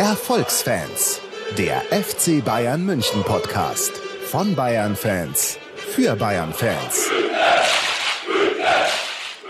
Erfolgsfans, der FC Bayern München Podcast von Bayern Fans für Bayern Fans.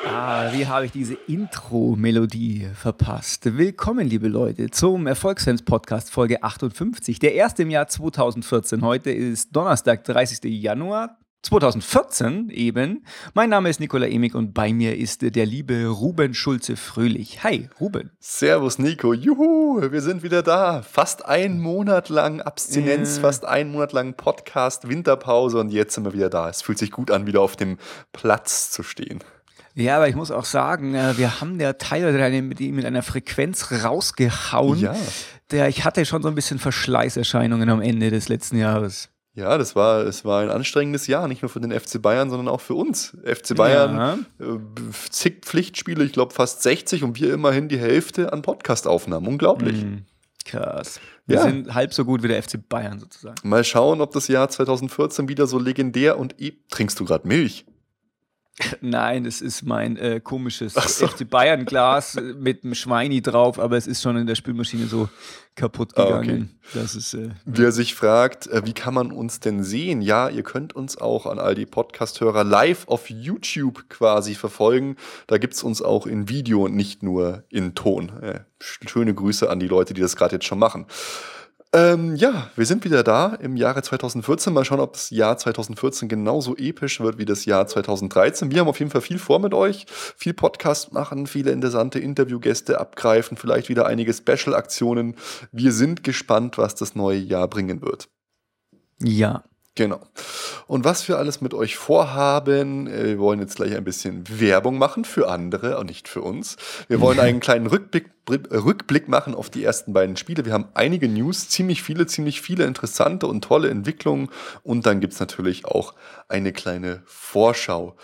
Ah, wie habe ich diese Intro-Melodie verpasst? Willkommen, liebe Leute, zum Erfolgsfans-Podcast Folge 58, der erste im Jahr 2014. Heute ist Donnerstag, 30. Januar 2014 eben. Mein Name ist Nikola Emig und bei mir ist der liebe Ruben Schulze-Fröhlich. Hi, Ruben. Servus, Nico. Juhu, wir sind wieder da. Fast ein Monat lang Abstinenz, äh. fast ein Monat lang Podcast, Winterpause und jetzt sind wir wieder da. Es fühlt sich gut an, wieder auf dem Platz zu stehen. Ja, aber ich muss auch sagen, äh, wir haben der teilweise mit, mit einer Frequenz rausgehauen. Ja. Der, ich hatte schon so ein bisschen Verschleißerscheinungen am Ende des letzten Jahres. Ja, das war, es war ein anstrengendes Jahr, nicht nur für den FC Bayern, sondern auch für uns. FC Bayern, ja. äh, zig Pflichtspiele, ich glaube fast 60 und wir immerhin die Hälfte an Podcastaufnahmen. Unglaublich. Mhm. Krass. Wir ja. sind halb so gut wie der FC Bayern sozusagen. Mal schauen, ob das Jahr 2014 wieder so legendär und e trinkst du gerade Milch? Nein, es ist mein äh, komisches so. FC Bayern Glas mit einem Schweini drauf, aber es ist schon in der Spülmaschine so kaputt gegangen. Ah, okay. das ist, äh, Wer sich fragt, äh, wie kann man uns denn sehen? Ja, ihr könnt uns auch an all die Podcast-Hörer live auf YouTube quasi verfolgen. Da gibt es uns auch in Video und nicht nur in Ton. Äh, schöne Grüße an die Leute, die das gerade jetzt schon machen. Ähm, ja, wir sind wieder da im Jahre 2014. Mal schauen, ob das Jahr 2014 genauso episch wird wie das Jahr 2013. Wir haben auf jeden Fall viel vor mit euch. Viel Podcast machen, viele interessante Interviewgäste abgreifen, vielleicht wieder einige Special-Aktionen. Wir sind gespannt, was das neue Jahr bringen wird. Ja, Genau. Und was wir alles mit euch vorhaben, äh, wir wollen jetzt gleich ein bisschen Werbung machen für andere und nicht für uns. Wir wollen einen kleinen Rückblick, Rückblick machen auf die ersten beiden Spiele. Wir haben einige News, ziemlich viele, ziemlich viele interessante und tolle Entwicklungen. Und dann gibt es natürlich auch eine kleine Vorschau.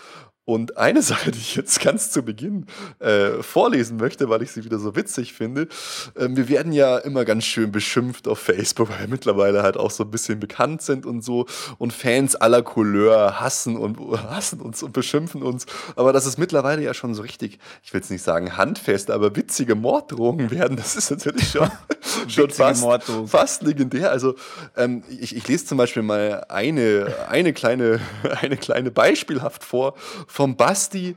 Und eine Sache, die ich jetzt ganz zu Beginn äh, vorlesen möchte, weil ich sie wieder so witzig finde. Äh, wir werden ja immer ganz schön beschimpft auf Facebook, weil wir mittlerweile halt auch so ein bisschen bekannt sind und so. Und Fans aller Couleur hassen und hassen uns und beschimpfen uns. Aber das ist mittlerweile ja schon so richtig, ich will jetzt nicht sagen handfest, aber witzige Morddrohungen werden. Das ist natürlich schon, schon fast, fast legendär. Also ähm, ich, ich lese zum Beispiel mal eine, eine, kleine, eine kleine Beispielhaft vor vom Basti.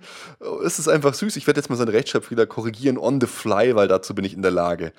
Es ist einfach süß. Ich werde jetzt mal seinen Rechtschreibfehler korrigieren on the fly, weil dazu bin ich in der Lage.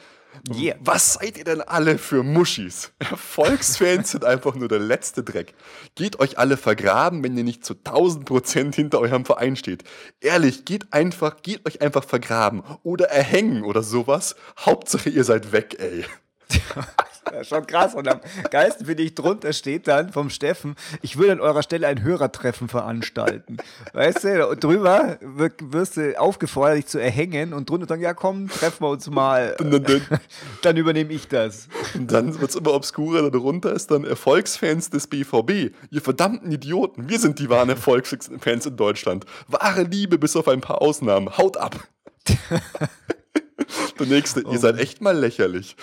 Yeah. Was seid ihr denn alle für Muschis? Erfolgsfans sind einfach nur der letzte Dreck. Geht euch alle vergraben, wenn ihr nicht zu 1000 Prozent hinter eurem Verein steht. Ehrlich, geht einfach, geht euch einfach vergraben oder erhängen oder sowas. Hauptsache ihr seid weg, ey. Schon krass. Und am geilsten finde ich, drunter steht dann vom Steffen, ich würde an eurer Stelle ein Hörertreffen veranstalten. Weißt du, und drüber wirst du aufgefordert, dich zu erhängen und drunter sagen, ja komm, treffen wir uns mal. Dann, dann übernehme ich das. Und dann wird es immer obskurer, darunter ist dann Erfolgsfans des BVB. Ihr verdammten Idioten, wir sind die wahren Erfolgsfans in Deutschland. Wahre Liebe bis auf ein paar Ausnahmen. Haut ab. Der nächste, oh. ihr seid echt mal lächerlich.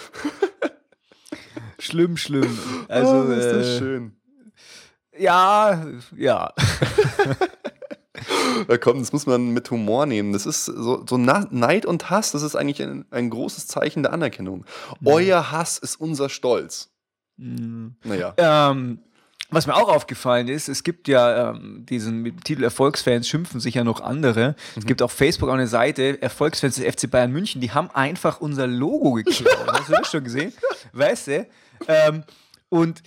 Schlimm, schlimm. Also, oh, ist das äh, schön. Ja, ja. Ja, komm, das muss man mit Humor nehmen. Das ist so, so Neid und Hass, das ist eigentlich ein, ein großes Zeichen der Anerkennung. Mhm. Euer Hass ist unser Stolz. Mhm. Naja. Ähm, was mir auch aufgefallen ist, es gibt ja ähm, diesen Titel Erfolgsfans schimpfen sich ja noch andere. Mhm. Es gibt auf Facebook auch eine Seite, Erfolgsfans des FC Bayern München, die haben einfach unser Logo geklaut. Hast du das schon gesehen? Weißt du? Ähm, und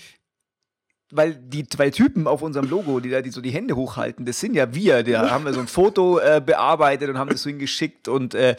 weil die zwei Typen auf unserem Logo, die da die so die Hände hochhalten, das sind ja wir. Da haben wir so ein Foto äh, bearbeitet und haben das so hingeschickt und äh,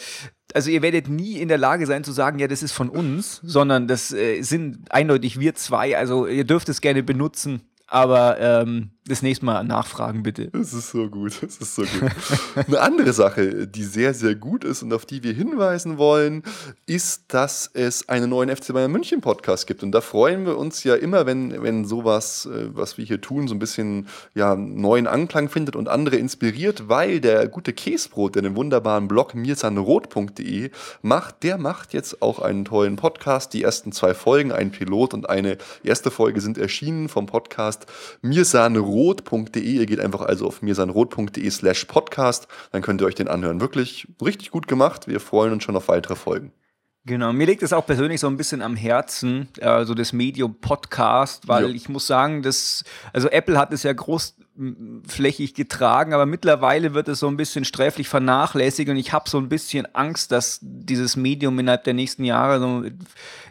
also ihr werdet nie in der Lage sein zu sagen, ja, das ist von uns, sondern das äh, sind eindeutig wir zwei. Also ihr dürft es gerne benutzen. Aber ähm, das nächste Mal nachfragen, bitte. Das ist so gut. Das ist so gut. Eine andere Sache, die sehr, sehr gut ist und auf die wir hinweisen wollen, ist, dass es einen neuen FC Bayern München Podcast gibt. Und da freuen wir uns ja immer, wenn, wenn sowas, äh, was wir hier tun, so ein bisschen ja, neuen Anklang findet und andere inspiriert, weil der gute Käsbrot, der den wunderbaren Blog mirsanrot.de macht, der macht jetzt auch einen tollen Podcast. Die ersten zwei Folgen, ein Pilot und eine erste Folge sind erschienen vom Podcast mirsanrot.de. Ihr geht einfach also auf mirsanrot.de slash podcast. Dann könnt ihr euch den anhören. Wirklich richtig gut gemacht. Wir freuen uns schon auf weitere Folgen. Genau, mir liegt es auch persönlich so ein bisschen am Herzen, äh, so das Medium Podcast, weil ja. ich muss sagen, dass, also Apple hat es ja großflächig getragen, aber mittlerweile wird es so ein bisschen sträflich vernachlässigt und ich habe so ein bisschen Angst, dass dieses Medium innerhalb der nächsten Jahre so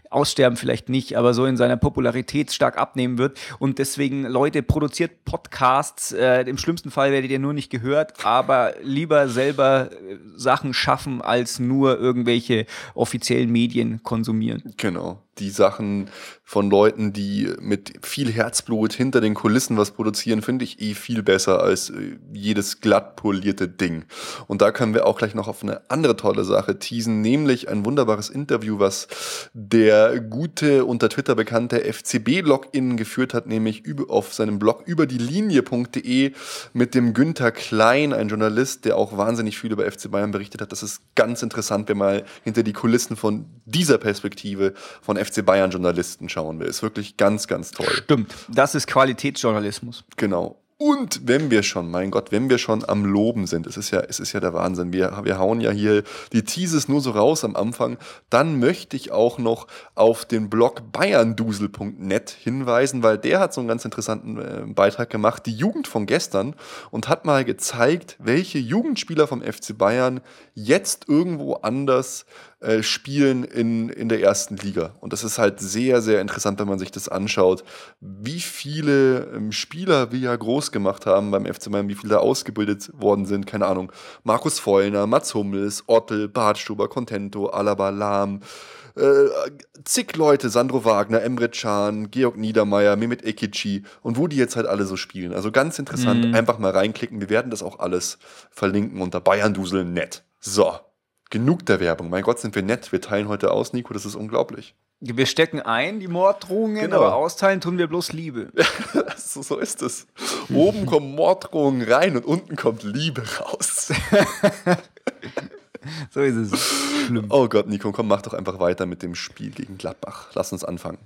aussterben vielleicht nicht, aber so in seiner Popularität stark abnehmen wird. Und deswegen, Leute, produziert Podcasts. Äh, Im schlimmsten Fall werdet ihr nur nicht gehört, aber lieber selber äh, Sachen schaffen, als nur irgendwelche offiziellen Medien konsumieren. Genau die Sachen von Leuten, die mit viel Herzblut hinter den Kulissen was produzieren, finde ich eh viel besser als äh, jedes glatt polierte Ding. Und da können wir auch gleich noch auf eine andere tolle Sache teasen, nämlich ein wunderbares Interview, was der gute, unter Twitter bekannte FCB-Login geführt hat, nämlich auf seinem Blog über die Linie.de mit dem Günther Klein, ein Journalist, der auch wahnsinnig viel über FC Bayern berichtet hat. Das ist ganz interessant, wenn mal hinter die Kulissen von dieser Perspektive von FC Bayern Journalisten schauen will. Ist wirklich ganz, ganz toll. Stimmt. Das ist Qualitätsjournalismus. Genau. Und wenn wir schon, mein Gott, wenn wir schon am Loben sind, es ist ja, es ist ja der Wahnsinn. Wir, wir hauen ja hier die Teases nur so raus am Anfang. Dann möchte ich auch noch auf den Blog bayerndusel.net hinweisen, weil der hat so einen ganz interessanten äh, Beitrag gemacht, die Jugend von gestern, und hat mal gezeigt, welche Jugendspieler vom FC Bayern jetzt irgendwo anders äh, spielen in, in der ersten Liga. Und das ist halt sehr, sehr interessant, wenn man sich das anschaut, wie viele ähm, Spieler wir ja groß gemacht haben beim FC Bayern, wie viele da ausgebildet worden sind. Keine Ahnung. Markus Vollner, Mats Hummels, Ottel, Bartstuber, Contento, Alaba, Lahm. Äh, zig Leute, Sandro Wagner, Emre Can, Georg Niedermeyer, Mehmet Ekici und wo die jetzt halt alle so spielen. Also ganz interessant, mhm. einfach mal reinklicken. Wir werden das auch alles verlinken unter Bayerndusel.net. So, Genug der Werbung. Mein Gott, sind wir nett. Wir teilen heute aus, Nico. Das ist unglaublich. Wir stecken ein, die Morddrohungen, genau. aber austeilen tun wir bloß Liebe. so, so ist es. Oben kommen Morddrohungen rein und unten kommt Liebe raus. so ist es. Schlimm. Oh Gott, Nico, komm, mach doch einfach weiter mit dem Spiel gegen Gladbach. Lass uns anfangen.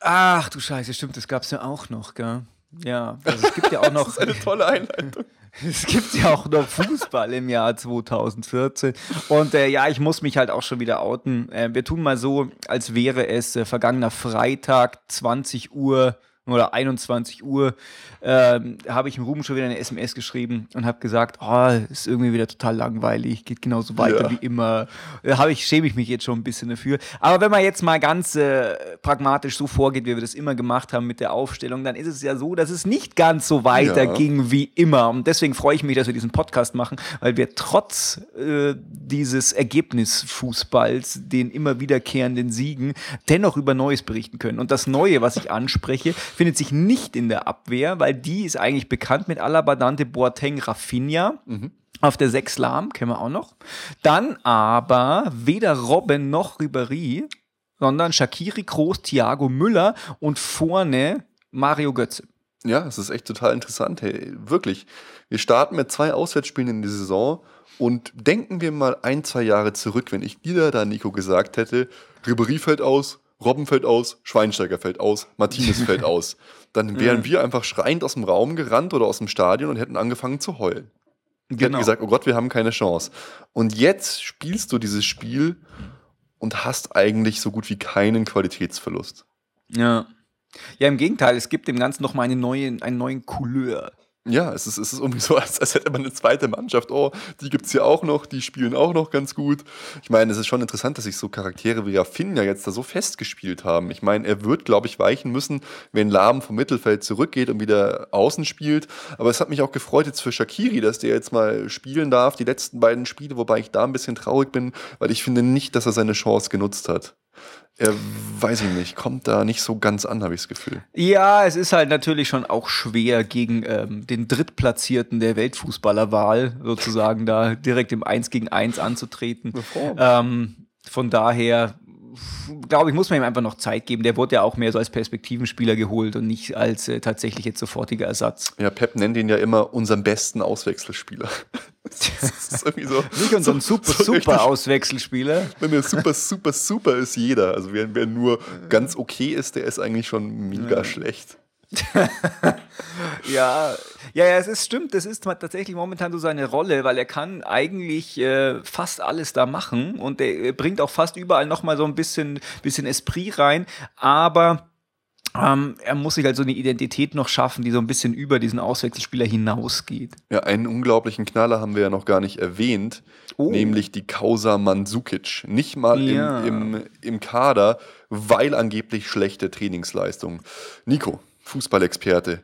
Ach du Scheiße, stimmt, das gab es ja auch noch, gell? Ja, also es gibt ja auch noch. das ist eine tolle Einleitung. Es gibt ja auch noch Fußball im Jahr 2014. Und äh, ja, ich muss mich halt auch schon wieder outen. Äh, wir tun mal so, als wäre es äh, vergangener Freitag, 20 Uhr oder 21 Uhr ähm, habe ich im Ruben schon wieder eine SMS geschrieben und habe gesagt, oh, ist irgendwie wieder total langweilig, geht genauso weiter ja. wie immer. Da habe ich schäme ich mich jetzt schon ein bisschen dafür. Aber wenn man jetzt mal ganz äh, pragmatisch so vorgeht, wie wir das immer gemacht haben mit der Aufstellung, dann ist es ja so, dass es nicht ganz so weiterging ja. wie immer. Und deswegen freue ich mich, dass wir diesen Podcast machen, weil wir trotz äh, dieses Ergebnisfußballs, den immer wiederkehrenden Siegen, dennoch über Neues berichten können. Und das Neue, was ich anspreche, findet sich nicht in der Abwehr, weil die ist eigentlich bekannt mit Alaba, Dante, Boateng, Rafinha. Mhm. Auf der 6 Lahm, kennen wir auch noch. Dann aber weder Robben noch Ribéry, sondern Shakiri, Kroos, Thiago Müller und vorne Mario Götze. Ja, es ist echt total interessant. Hey, wirklich. Wir starten mit zwei Auswärtsspielen in die Saison und denken wir mal ein, zwei Jahre zurück, wenn ich dir da, Nico, gesagt hätte, Ribéry fällt aus, Robben fällt aus, Schweinsteiger fällt aus, Martinez fällt aus. Dann wären mhm. wir einfach schreiend aus dem Raum gerannt oder aus dem Stadion und hätten angefangen zu heulen. Genau. Wir hätten gesagt, oh Gott, wir haben keine Chance. Und jetzt spielst du dieses Spiel und hast eigentlich so gut wie keinen Qualitätsverlust. Ja. Ja, im Gegenteil, es gibt dem Ganzen noch mal eine neue, einen neuen Couleur. Ja, es ist, es ist irgendwie so, als, als hätte man eine zweite Mannschaft. Oh, die gibt es ja auch noch, die spielen auch noch ganz gut. Ich meine, es ist schon interessant, dass sich so Charaktere wie Rafinha jetzt da so festgespielt haben. Ich meine, er wird, glaube ich, weichen müssen, wenn Lahm vom Mittelfeld zurückgeht und wieder außen spielt. Aber es hat mich auch gefreut jetzt für Shakiri, dass der jetzt mal spielen darf, die letzten beiden Spiele, wobei ich da ein bisschen traurig bin, weil ich finde nicht, dass er seine Chance genutzt hat er, weiß ich nicht, kommt da nicht so ganz an, habe ich das Gefühl. Ja, es ist halt natürlich schon auch schwer, gegen ähm, den Drittplatzierten der Weltfußballerwahl sozusagen da direkt im 1 gegen 1 anzutreten. Ähm, von daher glaube ich, muss man ihm einfach noch Zeit geben. Der wurde ja auch mehr so als Perspektivenspieler geholt und nicht als äh, tatsächlich jetzt sofortiger Ersatz. Ja, Pep nennt ihn ja immer unseren besten Auswechselspieler. das ist irgendwie so. Nicht unseren so, super, so super Auswechselspieler. Wenn er super, super, super ist jeder. Also wer, wer nur ganz okay ist, der ist eigentlich schon mega ja. schlecht. ja, ja, ja, es ist stimmt, das ist tatsächlich momentan so seine Rolle, weil er kann eigentlich äh, fast alles da machen und er bringt auch fast überall nochmal so ein bisschen, bisschen Esprit rein, aber ähm, er muss sich halt so eine Identität noch schaffen, die so ein bisschen über diesen Auswechselspieler hinausgeht. Ja, einen unglaublichen Knaller haben wir ja noch gar nicht erwähnt, oh. nämlich die Causa Mandzukic. Nicht mal ja. im, im, im Kader, weil angeblich schlechte Trainingsleistung. Nico, Fußballexperte,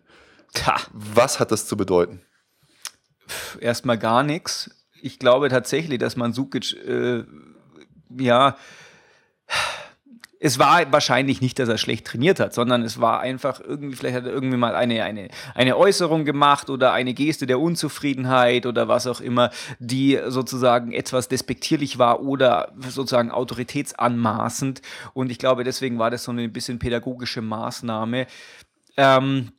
was hat das zu bedeuten? Erstmal gar nichts. Ich glaube tatsächlich, dass Mandzukic, äh, ja es war wahrscheinlich nicht, dass er schlecht trainiert hat, sondern es war einfach irgendwie, vielleicht hat er irgendwie mal eine, eine, eine Äußerung gemacht oder eine Geste der Unzufriedenheit oder was auch immer, die sozusagen etwas despektierlich war oder sozusagen autoritätsanmaßend. Und ich glaube, deswegen war das so eine bisschen pädagogische Maßnahme. Ähm,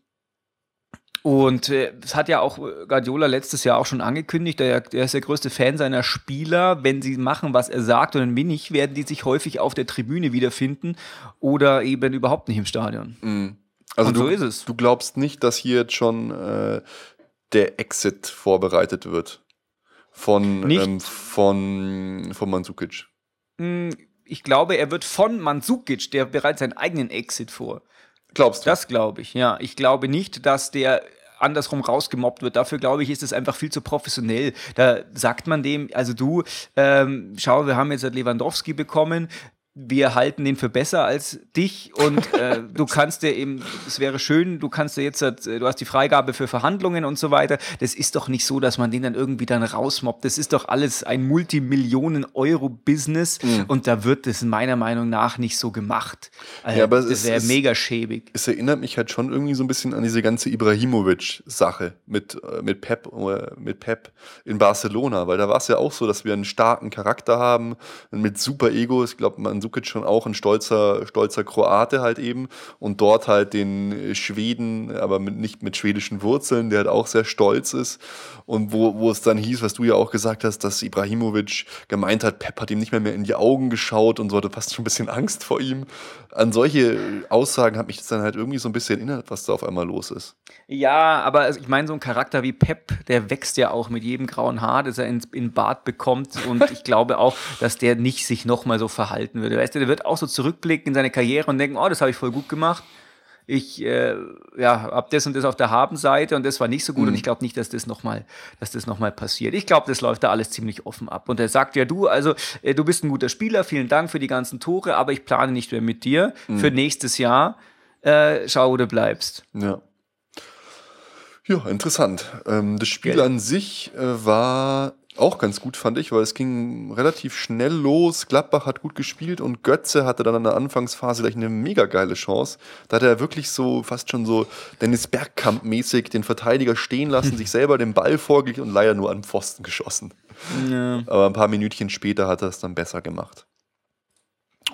und äh, es hat ja auch äh, Guardiola letztes Jahr auch schon angekündigt, der, der ist der größte Fan seiner Spieler. Wenn sie machen, was er sagt und wenn nicht, werden die sich häufig auf der Tribüne wiederfinden oder eben überhaupt nicht im Stadion. Mhm. Also und du, so ist es. Du glaubst nicht, dass hier jetzt schon äh, der Exit vorbereitet wird von, ähm, von, von Mandzukic? Hm, ich glaube, er wird von Mandzukic, der bereits seinen eigenen Exit vor. Glaubst du? Das glaube ich, ja. Ich glaube nicht, dass der andersrum rausgemobbt wird. Dafür glaube ich, ist es einfach viel zu professionell. Da sagt man dem, also du, ähm, schau, wir haben jetzt Lewandowski bekommen, wir halten den für besser als dich und äh, du kannst dir eben, es wäre schön, du kannst dir jetzt, äh, du hast die Freigabe für Verhandlungen und so weiter. Das ist doch nicht so, dass man den dann irgendwie dann rausmobbt. Das ist doch alles ein Multimillionen-Euro-Business mhm. und da wird es meiner Meinung nach nicht so gemacht. Also, ja, aber das wäre mega schäbig. Es erinnert mich halt schon irgendwie so ein bisschen an diese ganze Ibrahimovic-Sache mit, äh, mit Pep, mit Pep in Barcelona, weil da war es ja auch so, dass wir einen starken Charakter haben, mit super Ego. Ich glaube, man Mandzukic schon auch ein stolzer, stolzer Kroate halt eben und dort halt den Schweden, aber mit, nicht mit schwedischen Wurzeln, der halt auch sehr stolz ist und wo, wo es dann hieß, was du ja auch gesagt hast, dass Ibrahimovic gemeint hat, Pep hat ihm nicht mehr, mehr in die Augen geschaut und so hatte fast schon ein bisschen Angst vor ihm. An solche Aussagen hat mich das dann halt irgendwie so ein bisschen erinnert, was da auf einmal los ist. Ja, aber ich meine, so ein Charakter wie Pep, der wächst ja auch mit jedem grauen Haar, das er in, in Bart bekommt und ich glaube auch, dass der nicht sich nochmal so verhalten würde. Weißt du, der wird auch so zurückblicken in seine Karriere und denken, oh, das habe ich voll gut gemacht. Ich äh, ja, habe das und das auf der Habenseite und das war nicht so gut mhm. und ich glaube nicht, dass das nochmal, das noch mal passiert. Ich glaube, das läuft da alles ziemlich offen ab. Und er sagt ja, du, also äh, du bist ein guter Spieler, vielen Dank für die ganzen Tore, aber ich plane nicht mehr mit dir mhm. für nächstes Jahr. Äh, schau, wo du bleibst. Ja. Ja, interessant. Ähm, das Spiel ja. an sich äh, war auch ganz gut, fand ich, weil es ging relativ schnell los. Gladbach hat gut gespielt und Götze hatte dann in der Anfangsphase gleich eine mega geile Chance. Da hat er wirklich so fast schon so Dennis Bergkamp-mäßig den Verteidiger stehen lassen, sich selber den Ball vorgelegt und leider nur an Pfosten geschossen. Ja. Aber ein paar Minütchen später hat er es dann besser gemacht.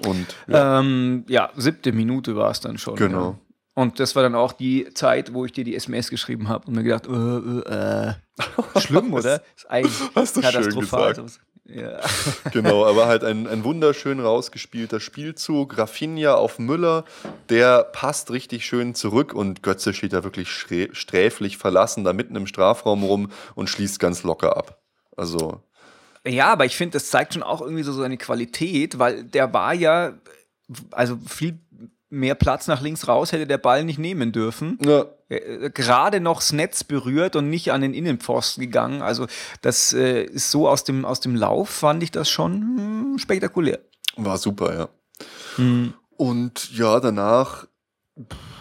Und ja, ähm, ja siebte Minute war es dann schon. Genau. Ja. Und das war dann auch die Zeit, wo ich dir die SMS geschrieben habe und mir gedacht, äh, äh, äh. schlimm, oder? ist eigentlich Hast du katastrophal. Schön gesagt. Ja. genau, aber halt ein, ein wunderschön rausgespielter Spielzug. Rafinha auf Müller, der passt richtig schön zurück und Götze steht da wirklich sträflich verlassen, da mitten im Strafraum rum und schließt ganz locker ab. Also. Ja, aber ich finde, das zeigt schon auch irgendwie so seine Qualität, weil der war ja, also viel mehr Platz nach links raus hätte der Ball nicht nehmen dürfen. Ja. Äh, gerade noch das Netz berührt und nicht an den Innenpfosten gegangen. Also das äh, ist so aus dem, aus dem Lauf, fand ich das schon hm, spektakulär. War super, ja. Hm. Und ja, danach,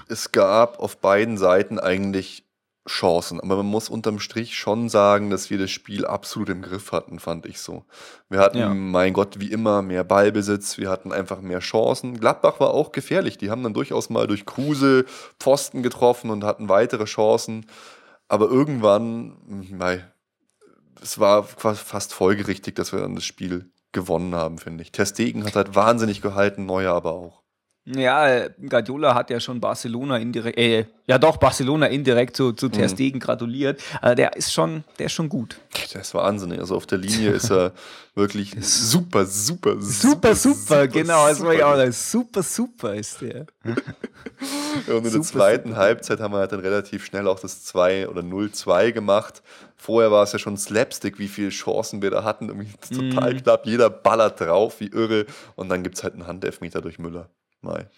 es gab auf beiden Seiten eigentlich Chancen. Aber man muss unterm Strich schon sagen, dass wir das Spiel absolut im Griff hatten, fand ich so. Wir hatten, ja. mein Gott, wie immer mehr Ballbesitz, wir hatten einfach mehr Chancen. Gladbach war auch gefährlich. Die haben dann durchaus mal durch Kruse Pfosten getroffen und hatten weitere Chancen. Aber irgendwann, mei, es war fast folgerichtig, dass wir dann das Spiel gewonnen haben, finde ich. Testegen hat halt wahnsinnig gehalten, Neuer aber auch. Ja, Guardiola hat ja schon Barcelona indirekt, äh, ja doch, Barcelona indirekt zu, zu Ter mhm. Stegen mhm. gratuliert. Also der ist schon, der ist schon gut. Der ist wahnsinnig. Also auf der Linie ist er wirklich super, super, super, super, super, genau, das war ich auch. Super, super ist der. und in super, der zweiten super. Halbzeit haben wir halt dann relativ schnell auch das 2 oder 0-2 gemacht. Vorher war es ja schon Slapstick, wie viele Chancen wir da hatten. Irgendwie total mm. knapp. Jeder ballert drauf, wie irre. Und dann gibt es halt einen Handelfmeter durch Müller. Mai.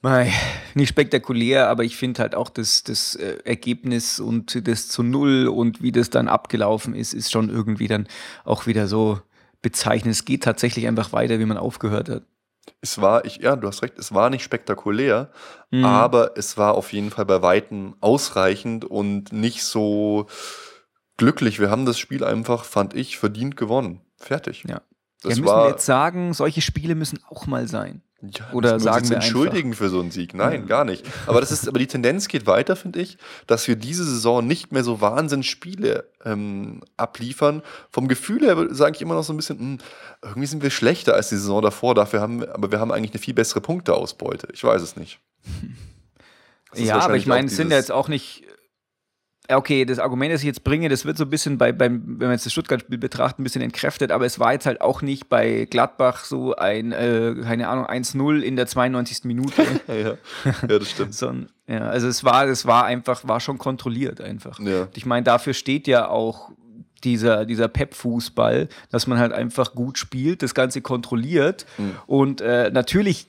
Mai, nicht spektakulär, aber ich finde halt auch das, das äh, Ergebnis und das zu Null und wie das dann abgelaufen ist, ist schon irgendwie dann auch wieder so bezeichnend. Es geht tatsächlich einfach weiter, wie man aufgehört hat. Es war, ich, ja, du hast recht, es war nicht spektakulär, mhm. aber es war auf jeden Fall bei Weitem ausreichend und nicht so glücklich. Wir haben das Spiel einfach, fand ich, verdient gewonnen. Fertig. Ja. Das ja, müssen war, wir jetzt sagen, solche Spiele müssen auch mal sein. Ja, Oder sagen wir entschuldigen einfach. für so einen Sieg? Nein, gar nicht. Aber das ist, aber die Tendenz geht weiter, finde ich, dass wir diese Saison nicht mehr so Wahnsinnsspiele ähm, abliefern. Vom Gefühl her sage ich immer noch so ein bisschen, mh, hm, irgendwie sind wir schlechter als die Saison davor. Dafür haben, aber wir haben eigentlich eine viel bessere Punkteausbeute. Ich weiß es nicht. Ja, aber ich meine, es sind ja jetzt auch nicht okay, das Argument, das ich jetzt bringe, das wird so ein bisschen bei, beim, wenn man jetzt das Stuttgart-Spiel betrachtet, ein bisschen entkräftet, aber es war jetzt halt auch nicht bei Gladbach so ein, äh, keine Ahnung, 1-0 in der 92. Minute. ja, ja. das stimmt. so, ja, also es war, es war einfach, war schon kontrolliert einfach. Ja. Ich meine, dafür steht ja auch dieser, dieser Pep-Fußball, dass man halt einfach gut spielt, das Ganze kontrolliert mhm. und äh, natürlich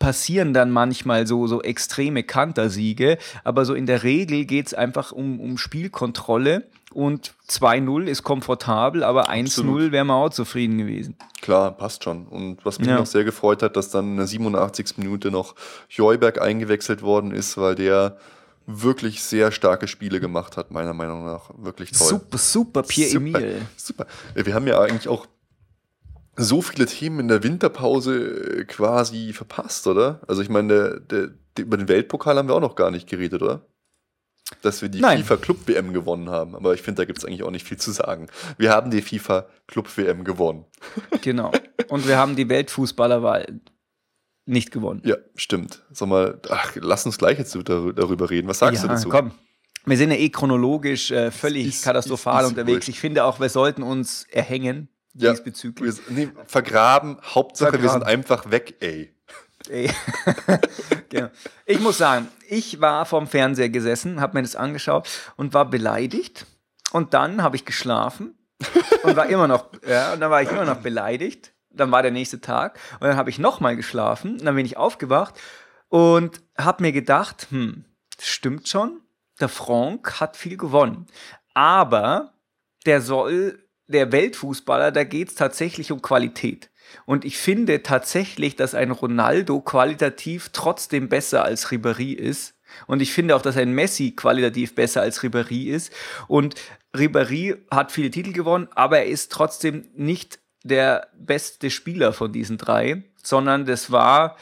passieren dann manchmal so, so extreme Kantersiege, aber so in der Regel geht's einfach um, um Spielkontrolle und 2-0 ist komfortabel, aber 1-0 wäre man auch zufrieden gewesen. Klar, passt schon. Und was mich ja. noch sehr gefreut hat, dass dann in der 87. Minute noch Joyberg eingewechselt worden ist, weil der wirklich sehr starke Spiele gemacht hat, meiner Meinung nach. Wirklich toll. Super, super, Pierre-Emil. Super, super. Wir haben ja eigentlich auch so viele Themen in der Winterpause äh, quasi verpasst, oder? Also ich meine, der, der, über den Weltpokal haben wir auch noch gar nicht geredet, oder? Dass wir die Nein. FIFA Club WM gewonnen haben. Aber ich finde, da gibt es eigentlich auch nicht viel zu sagen. Wir haben die FIFA Club WM gewonnen. Genau. Und wir haben die Weltfußballerwahl nicht gewonnen. Ja, stimmt. Sag mal, ach, lass uns gleich jetzt darüber reden. Was sagst ja, du dazu? Komm. Wir sind ja eh chronologisch äh, völlig ist, katastrophal ist, ist unterwegs. Ich finde auch, wir sollten uns erhängen ja, diesbezüglich. Wir, nee, vergraben, Hauptsache vergraben. wir sind einfach weg, ey. ey. genau. Ich muss sagen, ich war vorm Fernseher gesessen, habe mir das angeschaut und war beleidigt. Und dann habe ich geschlafen und war immer noch, ja, und dann war ich immer noch beleidigt. Dann war der nächste Tag und dann habe ich nochmal geschlafen und dann bin ich aufgewacht und habe mir gedacht, hm, stimmt schon, der Franck hat viel gewonnen. Aber der soll der Weltfußballer, da geht es tatsächlich um Qualität. Und ich finde tatsächlich, dass ein Ronaldo qualitativ trotzdem besser als Ribéry ist. Und ich finde auch, dass ein Messi qualitativ besser als Ribéry ist. Und Ribéry hat viele Titel gewonnen, aber er ist trotzdem nicht der beste Spieler von diesen drei, sondern das war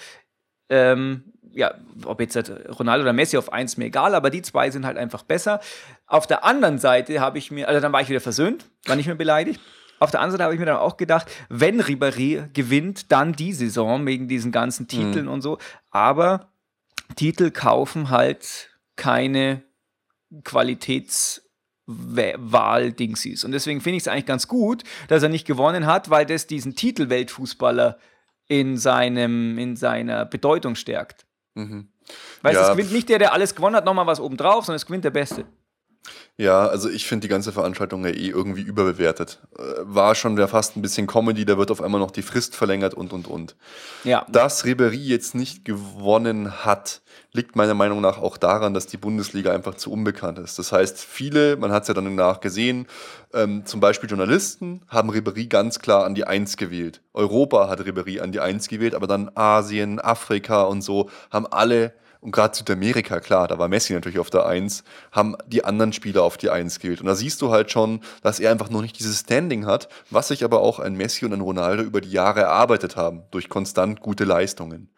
ähm, ja, ob jetzt Ronaldo oder Messi auf eins mir egal, aber die zwei sind halt einfach besser. Auf der anderen Seite habe ich mir, also dann war ich wieder versöhnt, war nicht mehr beleidigt. Auf der anderen Seite habe ich mir dann auch gedacht, wenn Ribéry gewinnt, dann die Saison wegen diesen ganzen. Titeln mhm. und so. Aber Titel kaufen halt keine Qualitätswahl-Dingsies. Und deswegen finde ich es eigentlich ganz gut, dass er nicht gewonnen hat, weil das diesen Titel Weltfußballer in, seinem, in seiner Bedeutung stärkt. Mhm. Du, ja. es gewinnt nicht der, der alles gewonnen hat, nochmal was obendrauf, sondern es gewinnt der Beste. Ja, also ich finde die ganze Veranstaltung ja eh irgendwie überbewertet. Äh, war schon ja fast ein bisschen Comedy, da wird auf einmal noch die Frist verlängert und und und. Ja. Dass Ribery jetzt nicht gewonnen hat, liegt meiner Meinung nach auch daran, dass die Bundesliga einfach zu unbekannt ist. Das heißt, viele, man hat es ja dann danach gesehen, ähm, zum Beispiel Journalisten haben Ribery ganz klar an die Eins gewählt. Europa hat Ribery an die Eins gewählt, aber dann Asien, Afrika und so haben alle und gerade Südamerika, klar, da war Messi natürlich auf der Eins, haben die anderen Spieler auf die Eins gewählt. Und da siehst du halt schon, dass er einfach noch nicht dieses Standing hat, was sich aber auch ein Messi und ein Ronaldo über die Jahre erarbeitet haben, durch konstant gute Leistungen.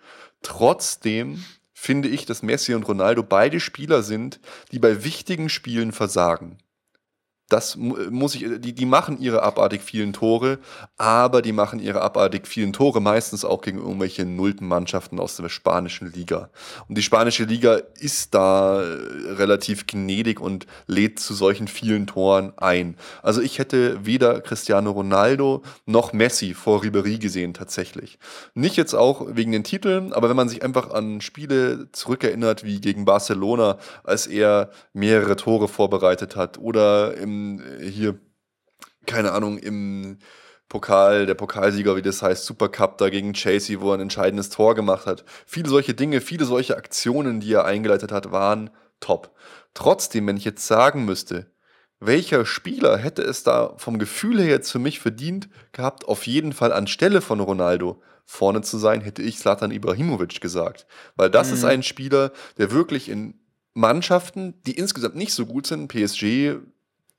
Trotzdem finde ich, dass Messi und Ronaldo beide Spieler sind, die bei wichtigen Spielen versagen. Das muss ich, die, die machen ihre abartig vielen Tore, aber die machen ihre abartig vielen Tore meistens auch gegen irgendwelche nullten Mannschaften aus der spanischen Liga. Und die spanische Liga ist da äh, relativ gnädig und lädt zu solchen vielen Toren ein. Also ich hätte weder Cristiano Ronaldo noch Messi vor Ribery gesehen tatsächlich. Nicht jetzt auch wegen den Titeln, aber wenn man sich einfach an Spiele zurückerinnert wie gegen Barcelona, als er mehrere Tore vorbereitet hat oder im hier, keine Ahnung, im Pokal, der Pokalsieger, wie das heißt, Supercup da gegen Chasey, wo er ein entscheidendes Tor gemacht hat. Viele solche Dinge, viele solche Aktionen, die er eingeleitet hat, waren top. Trotzdem, wenn ich jetzt sagen müsste, welcher Spieler hätte es da vom Gefühl her jetzt für mich verdient gehabt, auf jeden Fall anstelle von Ronaldo vorne zu sein, hätte ich Slatan Ibrahimovic gesagt. Weil das mhm. ist ein Spieler, der wirklich in Mannschaften, die insgesamt nicht so gut sind, PSG,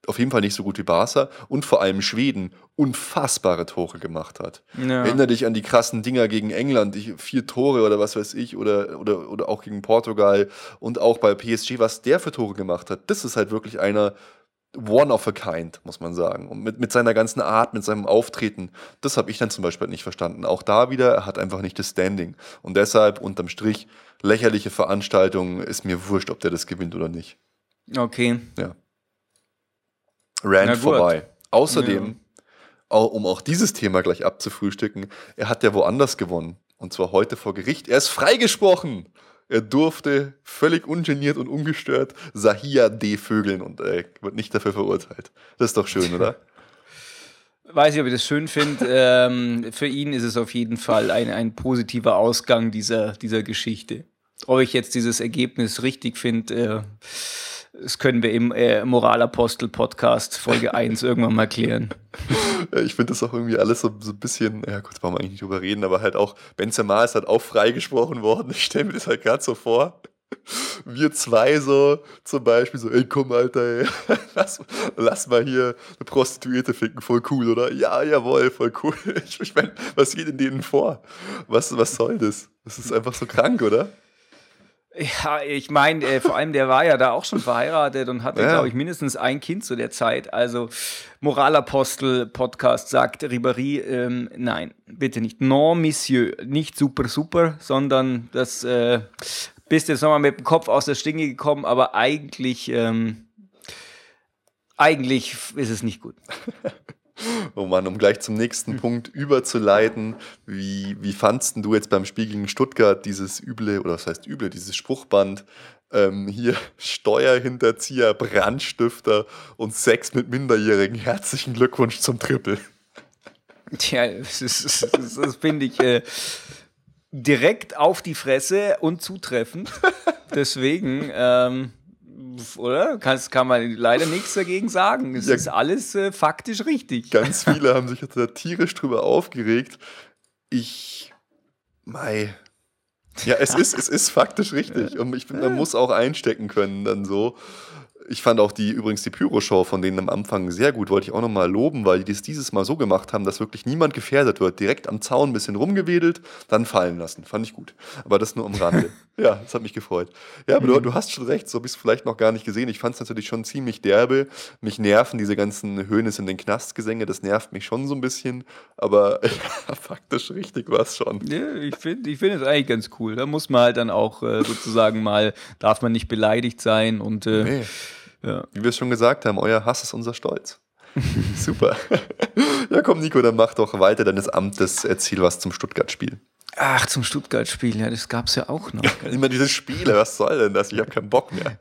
auf jeden Fall nicht so gut wie Barca und vor allem Schweden unfassbare Tore gemacht hat. Ja. Erinnere dich an die krassen Dinger gegen England, die vier Tore oder was weiß ich, oder, oder, oder auch gegen Portugal und auch bei PSG, was der für Tore gemacht hat. Das ist halt wirklich einer one of a kind, muss man sagen. Und mit, mit seiner ganzen Art, mit seinem Auftreten, das habe ich dann zum Beispiel nicht verstanden. Auch da wieder, er hat einfach nicht das Standing. Und deshalb, unterm Strich, lächerliche Veranstaltung, ist mir wurscht, ob der das gewinnt oder nicht. Okay. Ja. Rand vorbei. Außerdem, ja. um auch dieses Thema gleich abzufrühstücken, er hat ja woanders gewonnen. Und zwar heute vor Gericht. Er ist freigesprochen. Er durfte völlig ungeniert und ungestört Sahia D-Vögeln und äh, wird nicht dafür verurteilt. Das ist doch schön, oder? Weiß ich, ob ich das schön finde. ähm, für ihn ist es auf jeden Fall ein, ein positiver Ausgang dieser, dieser Geschichte. Ob ich jetzt dieses Ergebnis richtig finde, äh, das können wir im äh, Moralapostel-Podcast Folge 1 irgendwann mal klären. Ich finde das auch irgendwie alles so, so ein bisschen, ja gut, wollen wir eigentlich nicht drüber reden, aber halt auch, Benzema ist halt auch freigesprochen worden. Ich stelle mir das halt gerade so vor. Wir zwei so zum Beispiel so, ey komm Alter, ey, lass, lass mal hier eine Prostituierte ficken, voll cool, oder? Ja, jawohl, voll cool. Ich, ich meine, was geht in denen vor? Was, was soll das? Das ist einfach so krank, oder? Ja, ich meine, äh, vor allem der war ja da auch schon verheiratet und hatte, ja. glaube ich, mindestens ein Kind zu der Zeit. Also Moralapostel-Podcast sagt Ribéry, ähm, nein, bitte nicht. Non, Monsieur, nicht super, super, sondern das äh, bist jetzt nochmal mit dem Kopf aus der Stinge gekommen, aber eigentlich, ähm, eigentlich ist es nicht gut. Oh Mann, um gleich zum nächsten Punkt überzuleiten. Wie, wie fandst du jetzt beim Spiel gegen Stuttgart dieses üble, oder was heißt üble, dieses Spruchband? Ähm, hier Steuerhinterzieher, Brandstifter und Sex mit Minderjährigen. Herzlichen Glückwunsch zum Triple. Tja, das, das, das, das finde ich äh, direkt auf die Fresse und zutreffend. Deswegen, ähm, oder? Kann, kann man leider nichts dagegen sagen. Es ja, ist alles äh, faktisch richtig. Ganz viele haben sich da tierisch drüber aufgeregt. Ich, mei. Ja, es ist, es ist faktisch richtig. Und ich finde, man muss auch einstecken können dann so. Ich fand auch die übrigens die Pyro-Show von denen am Anfang sehr gut, wollte ich auch nochmal loben, weil die das dieses Mal so gemacht haben, dass wirklich niemand gefährdet wird. Direkt am Zaun ein bisschen rumgewedelt, dann fallen lassen. Fand ich gut. Aber das nur am Rande. ja, das hat mich gefreut. Ja, aber mhm. du, du, hast schon recht, so habe ich es vielleicht noch gar nicht gesehen. Ich fand es natürlich schon ziemlich derbe. Mich nerven diese ganzen Höhnes in den Knastgesänge, das nervt mich schon so ein bisschen. Aber ja, faktisch richtig war es schon. Ja, ich finde ich find es eigentlich ganz cool. Da muss man halt dann auch äh, sozusagen mal, darf man nicht beleidigt sein und äh, nee ja. Wie wir es schon gesagt haben, euer Hass ist unser Stolz. Super. ja, komm, Nico, dann mach doch weiter deines Amtes. Erzähl was zum Stuttgart-Spiel. Ach, zum Stuttgart-Spiel, ja, das gab es ja auch noch. Immer diese Spiele, was soll denn das? Ich habe keinen Bock mehr.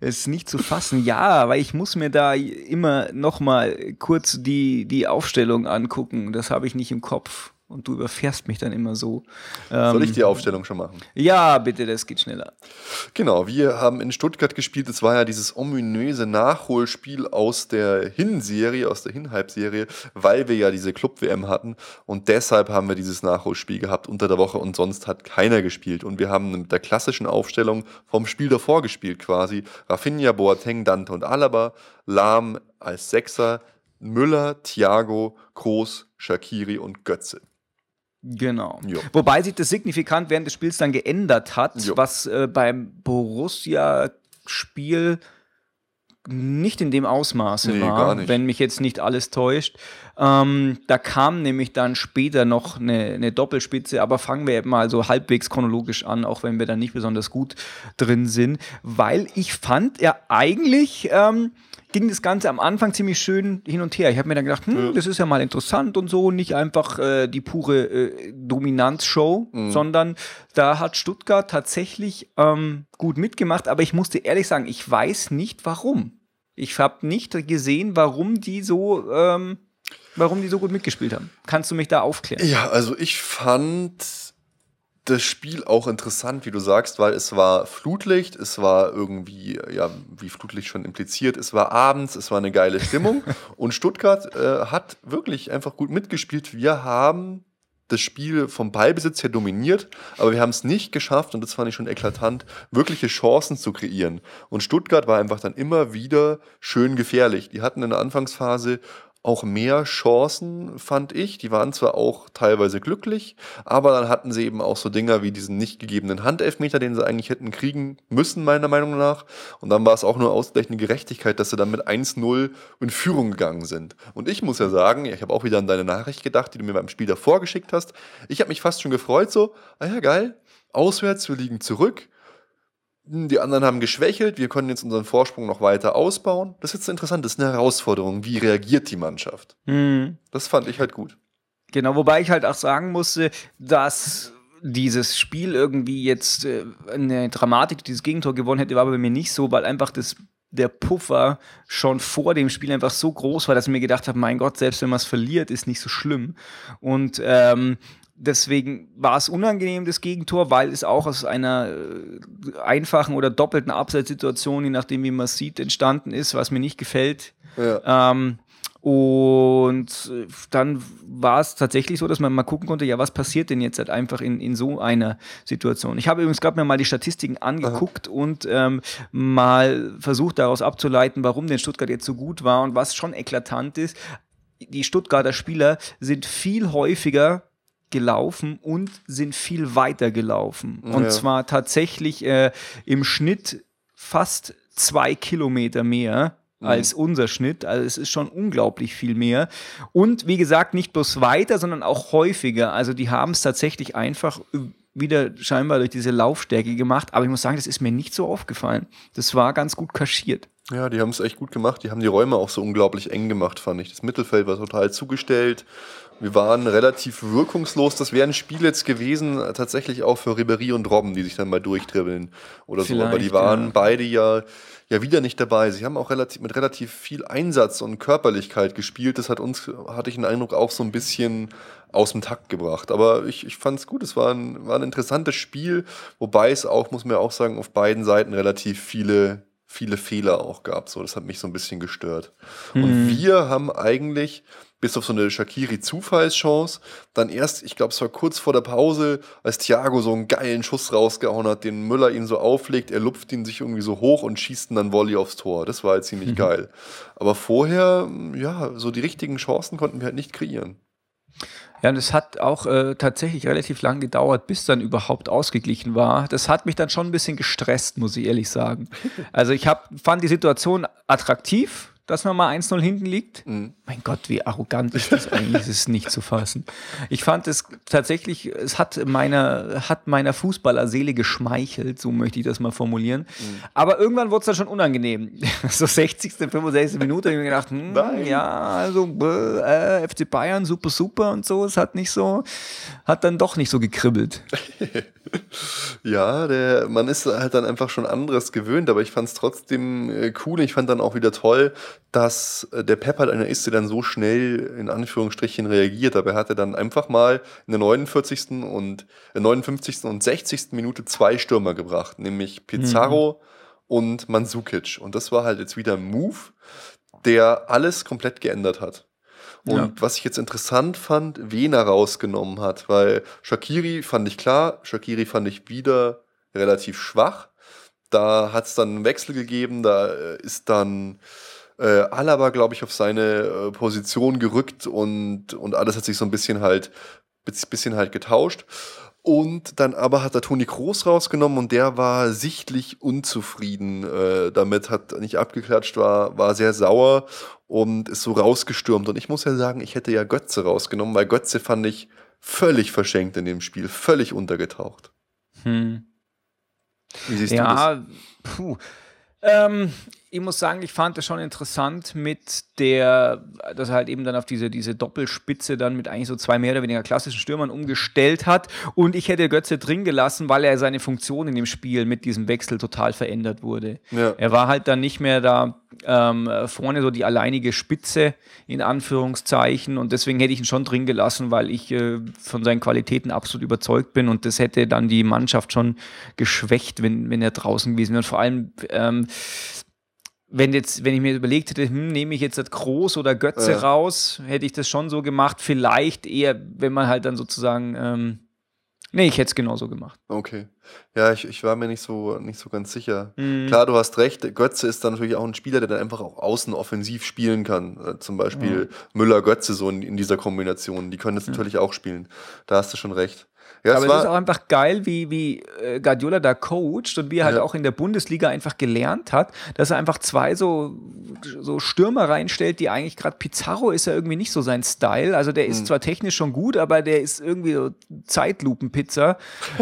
Es ist nicht zu fassen, ja, weil ich muss mir da immer noch mal kurz die, die Aufstellung angucken. Das habe ich nicht im Kopf und du überfährst mich dann immer so. Soll ich ähm, die Aufstellung schon machen? Ja, bitte, das geht schneller. Genau, wir haben in Stuttgart gespielt. Es war ja dieses ominöse Nachholspiel aus der Hinserie, aus der Hinhalbserie, weil wir ja diese Club-WM hatten und deshalb haben wir dieses Nachholspiel gehabt unter der Woche und sonst hat keiner gespielt. Und wir haben mit der klassischen Aufstellung vom Spiel davor gespielt quasi. Rafinha, Boateng, Dante und Alaba, Lahm als Sechser, Müller, Thiago, Groß, Shakiri und Götze. Genau. Jo. Wobei sich das signifikant während des Spiels dann geändert hat, jo. was äh, beim Borussia-Spiel nicht in dem Ausmaße nee, war, wenn mich jetzt nicht alles täuscht. Ähm, da kam nämlich dann später noch eine, eine, Doppelspitze, aber fangen wir mal so halbwegs chronologisch an, auch wenn wir da nicht besonders gut drin sind, weil ich fand ja eigentlich ähm, ging das Ganze am Anfang ziemlich schön hin und her. Ich habe mir dann gedacht, hm, ja. das ist ja mal interessant und so, nicht einfach äh, die pure äh, Dominanzshow, mhm. sondern da hat Stuttgart tatsächlich ähm, gut mitgemacht, aber ich musste ehrlich sagen, ich weiß nicht warum. Ich habe nicht gesehen, warum die so ähm, warum die so gut mitgespielt haben. Kannst du mich da aufklären? Ja, also ich fand das Spiel auch interessant, wie du sagst, weil es war Flutlicht, es war irgendwie, ja, wie Flutlicht schon impliziert, es war abends, es war eine geile Stimmung und Stuttgart äh, hat wirklich einfach gut mitgespielt. Wir haben das Spiel vom Ballbesitz her dominiert, aber wir haben es nicht geschafft, und das fand ich schon eklatant, wirkliche Chancen zu kreieren. Und Stuttgart war einfach dann immer wieder schön gefährlich. Die hatten in der Anfangsphase auch mehr Chancen, fand ich. Die waren zwar auch teilweise glücklich, aber dann hatten sie eben auch so Dinger wie diesen nicht gegebenen Handelfmeter, den sie eigentlich hätten kriegen müssen, meiner Meinung nach. Und dann war es auch nur ausgleichende Gerechtigkeit, dass sie dann mit 1-0 in Führung gegangen sind. Und ich muss ja sagen, ich habe auch wieder an deine Nachricht gedacht, die du mir beim Spiel davor geschickt hast. Ich habe mich fast schon gefreut, so, ah ja, geil, auswärts, wir liegen zurück die anderen haben geschwächelt, wir können jetzt unseren Vorsprung noch weiter ausbauen. Das ist jetzt interessant, das ist eine Herausforderung. Wie reagiert die Mannschaft? Mhm. Das fand ich halt gut. Genau, wobei ich halt auch sagen musste, dass dieses Spiel irgendwie jetzt äh, eine Dramatik, dieses Gegentor gewonnen hätte, war bei mir nicht so, weil einfach das der Puffer schon vor dem Spiel einfach so groß war, dass ich mir gedacht habe, mein Gott, selbst wenn man es verliert, ist nicht so schlimm. Und ähm, deswegen war es unangenehm, das Gegentor, weil es auch aus einer äh, einfachen oder doppelten Abseitssituation, je nachdem, wie man es sieht, entstanden ist, was mir nicht gefällt. Ja. Ähm, und äh, dann war es tatsächlich so, dass man mal gucken konnte, ja, was passiert denn jetzt halt einfach in, in so einer Situation. Ich habe übrigens gerade mir mal die Statistiken angeguckt Aha. und ähm, mal versucht daraus abzuleiten, warum denn Stuttgart jetzt so gut war und was schon eklatant ist. Die Stuttgarter Spieler sind viel häufiger gelaufen und sind viel weiter gelaufen. Und ja. zwar tatsächlich äh, im Schnitt fast zwei Kilometer mehr mhm. als unser Schnitt. Also es ist schon unglaublich viel mehr. Und wie gesagt, nicht bloß weiter, sondern auch häufiger. Also die haben es tatsächlich einfach wieder scheinbar durch diese Laufstärke gemacht. Aber ich muss sagen, das ist mir nicht so aufgefallen. Das war ganz gut kaschiert. Ja, die haben es echt gut gemacht. Die haben die Räume auch so unglaublich eng gemacht, fand ich. Das Mittelfeld war total zugestellt. Wir waren relativ wirkungslos. Das wäre ein Spiel jetzt gewesen, tatsächlich auch für Ribery und Robben, die sich dann mal durchtribbeln oder Vielleicht, so. Aber die waren ja. beide ja, ja wieder nicht dabei. Sie haben auch relativ, mit relativ viel Einsatz und Körperlichkeit gespielt. Das hat uns, hatte ich den Eindruck, auch so ein bisschen aus dem Takt gebracht. Aber ich, ich fand es gut. Es war ein, war ein interessantes Spiel, wobei es auch, muss man ja auch sagen, auf beiden Seiten relativ viele viele Fehler auch gab. So, das hat mich so ein bisschen gestört. Mhm. Und wir haben eigentlich bis auf so eine Shakiri-Zufallschance. Dann erst, ich glaube, es war kurz vor der Pause, als Thiago so einen geilen Schuss rausgehauen hat, den Müller ihn so auflegt, er lupft ihn sich irgendwie so hoch und schießt ihn dann Volley aufs Tor. Das war halt ziemlich mhm. geil. Aber vorher, ja, so die richtigen Chancen konnten wir halt nicht kreieren. Ja, und es hat auch äh, tatsächlich relativ lang gedauert, bis dann überhaupt ausgeglichen war. Das hat mich dann schon ein bisschen gestresst, muss ich ehrlich sagen. Also ich hab, fand die Situation attraktiv, dass man mal 1-0 hinten liegt. Mhm. Mein Gott, wie arrogant ist das eigentlich, das ist nicht zu fassen. Ich fand es tatsächlich, es hat meiner, hat meiner Fußballerseele geschmeichelt, so möchte ich das mal formulieren. Mhm. Aber irgendwann wurde es dann schon unangenehm. so 60., 65. Minute habe ich mir gedacht, hm, ja, also äh, FC Bayern, super, super und so. Es hat nicht so, hat dann doch nicht so gekribbelt. ja, der, man ist halt dann einfach schon anderes gewöhnt, aber ich fand es trotzdem äh, cool. Ich fand dann auch wieder toll, dass äh, der Pep halt einer ist, der dann so schnell in Anführungsstrichen reagiert. Dabei hat er dann einfach mal in der 49. und äh, 59. und 60. Minute zwei Stürmer gebracht, nämlich Pizarro mhm. und Mandzukic. Und das war halt jetzt wieder ein Move, der alles komplett geändert hat. Und ja. was ich jetzt interessant fand, wen er rausgenommen hat, weil Shakiri fand ich klar, Shakiri fand ich wieder relativ schwach. Da hat es dann einen Wechsel gegeben, da äh, ist dann äh, Alaba, glaube ich, auf seine äh, Position gerückt und, und alles hat sich so ein bisschen halt, bisschen halt getauscht. Und dann aber hat er Toni Kroos rausgenommen und der war sichtlich unzufrieden äh, damit, hat nicht abgeklatscht, war, war sehr sauer und ist so rausgestürmt. Und ich muss ja sagen, ich hätte ja Götze rausgenommen, weil Götze fand ich völlig verschenkt in dem Spiel, völlig untergetaucht. Hm. Wie siehst ja, du das? Puh. Ähm, ich muss sagen, ich fand das schon interessant mit der, dass er halt eben dann auf diese, diese Doppelspitze dann mit eigentlich so zwei mehr oder weniger klassischen Stürmern umgestellt hat. Und ich hätte Götze drin gelassen, weil er seine Funktion in dem Spiel mit diesem Wechsel total verändert wurde. Ja. Er war halt dann nicht mehr da ähm, vorne so die alleinige Spitze in Anführungszeichen. Und deswegen hätte ich ihn schon drin gelassen, weil ich äh, von seinen Qualitäten absolut überzeugt bin. Und das hätte dann die Mannschaft schon geschwächt, wenn, wenn er draußen gewesen wäre. Und vor allem, ähm, wenn jetzt, wenn ich mir überlegt hätte, hm, nehme ich jetzt das Groß oder Götze ja. raus, hätte ich das schon so gemacht. Vielleicht eher, wenn man halt dann sozusagen, ähm, nee, ich hätte es genauso gemacht. Okay. Ja, ich, ich war mir nicht so, nicht so ganz sicher. Mhm. Klar, du hast recht, Götze ist dann natürlich auch ein Spieler, der dann einfach auch außen offensiv spielen kann. Äh, zum Beispiel mhm. Müller-Götze so in, in, dieser Kombination. Die können das mhm. natürlich auch spielen. Da hast du schon recht. Ja, aber es, ist auch einfach geil, wie, wie äh, Guardiola da coacht und wie er halt ja. auch in der Bundesliga einfach gelernt hat, dass er einfach zwei so, so Stürmer reinstellt, die eigentlich gerade Pizarro ist ja irgendwie nicht so sein Style. Also der ist mhm. zwar technisch schon gut, aber der ist irgendwie so Zeitlupenpizza.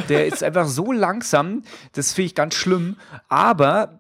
Der ist einfach so langsam, das finde ich ganz schlimm. Aber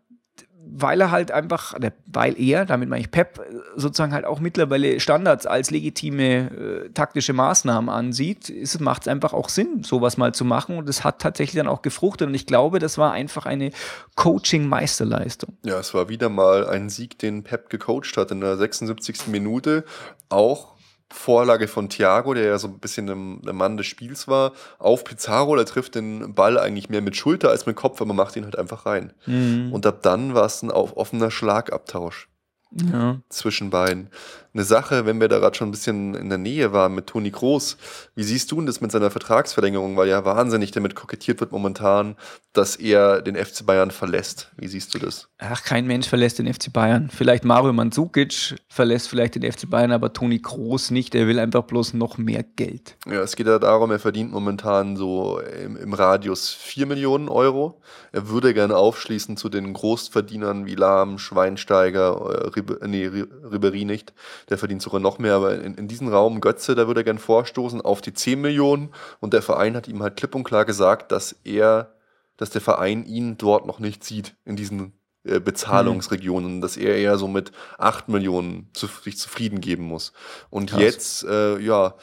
weil er halt einfach, weil er, damit meine ich Pep, sozusagen halt auch mittlerweile Standards als legitime äh, taktische Maßnahmen ansieht, macht es einfach auch Sinn, sowas mal zu machen. Und es hat tatsächlich dann auch gefruchtet. Und ich glaube, das war einfach eine Coaching-Meisterleistung. Ja, es war wieder mal ein Sieg, den Pep gecoacht hat in der 76. Minute. Auch Vorlage von Thiago, der ja so ein bisschen der Mann des Spiels war, auf Pizarro. Der trifft den Ball eigentlich mehr mit Schulter als mit Kopf, aber macht ihn halt einfach rein. Mhm. Und ab dann war es ein offener Schlagabtausch ja. zwischen beiden eine Sache, wenn wir da gerade schon ein bisschen in der Nähe waren mit Toni Groß. Wie siehst du denn das mit seiner Vertragsverlängerung? Weil ja wahnsinnig damit kokettiert wird momentan, dass er den FC Bayern verlässt. Wie siehst du das? Ach, kein Mensch verlässt den FC Bayern. Vielleicht Mario Mandzukic verlässt vielleicht den FC Bayern, aber Toni Groß nicht. Er will einfach bloß noch mehr Geld. Ja, es geht ja darum, er verdient momentan so im, im Radius 4 Millionen Euro. Er würde gerne aufschließen zu den Großverdienern wie Lahm, Schweinsteiger, äh, Rib nee, Ribery nicht der verdient sogar noch mehr, aber in, in diesen Raum Götze, da würde er gern vorstoßen auf die 10 Millionen. Und der Verein hat ihm halt klipp und klar gesagt, dass er, dass der Verein ihn dort noch nicht sieht, in diesen Bezahlungsregionen, mhm. dass er eher so mit 8 Millionen zu, sich zufrieden geben muss. Und Krass. jetzt, äh, ja.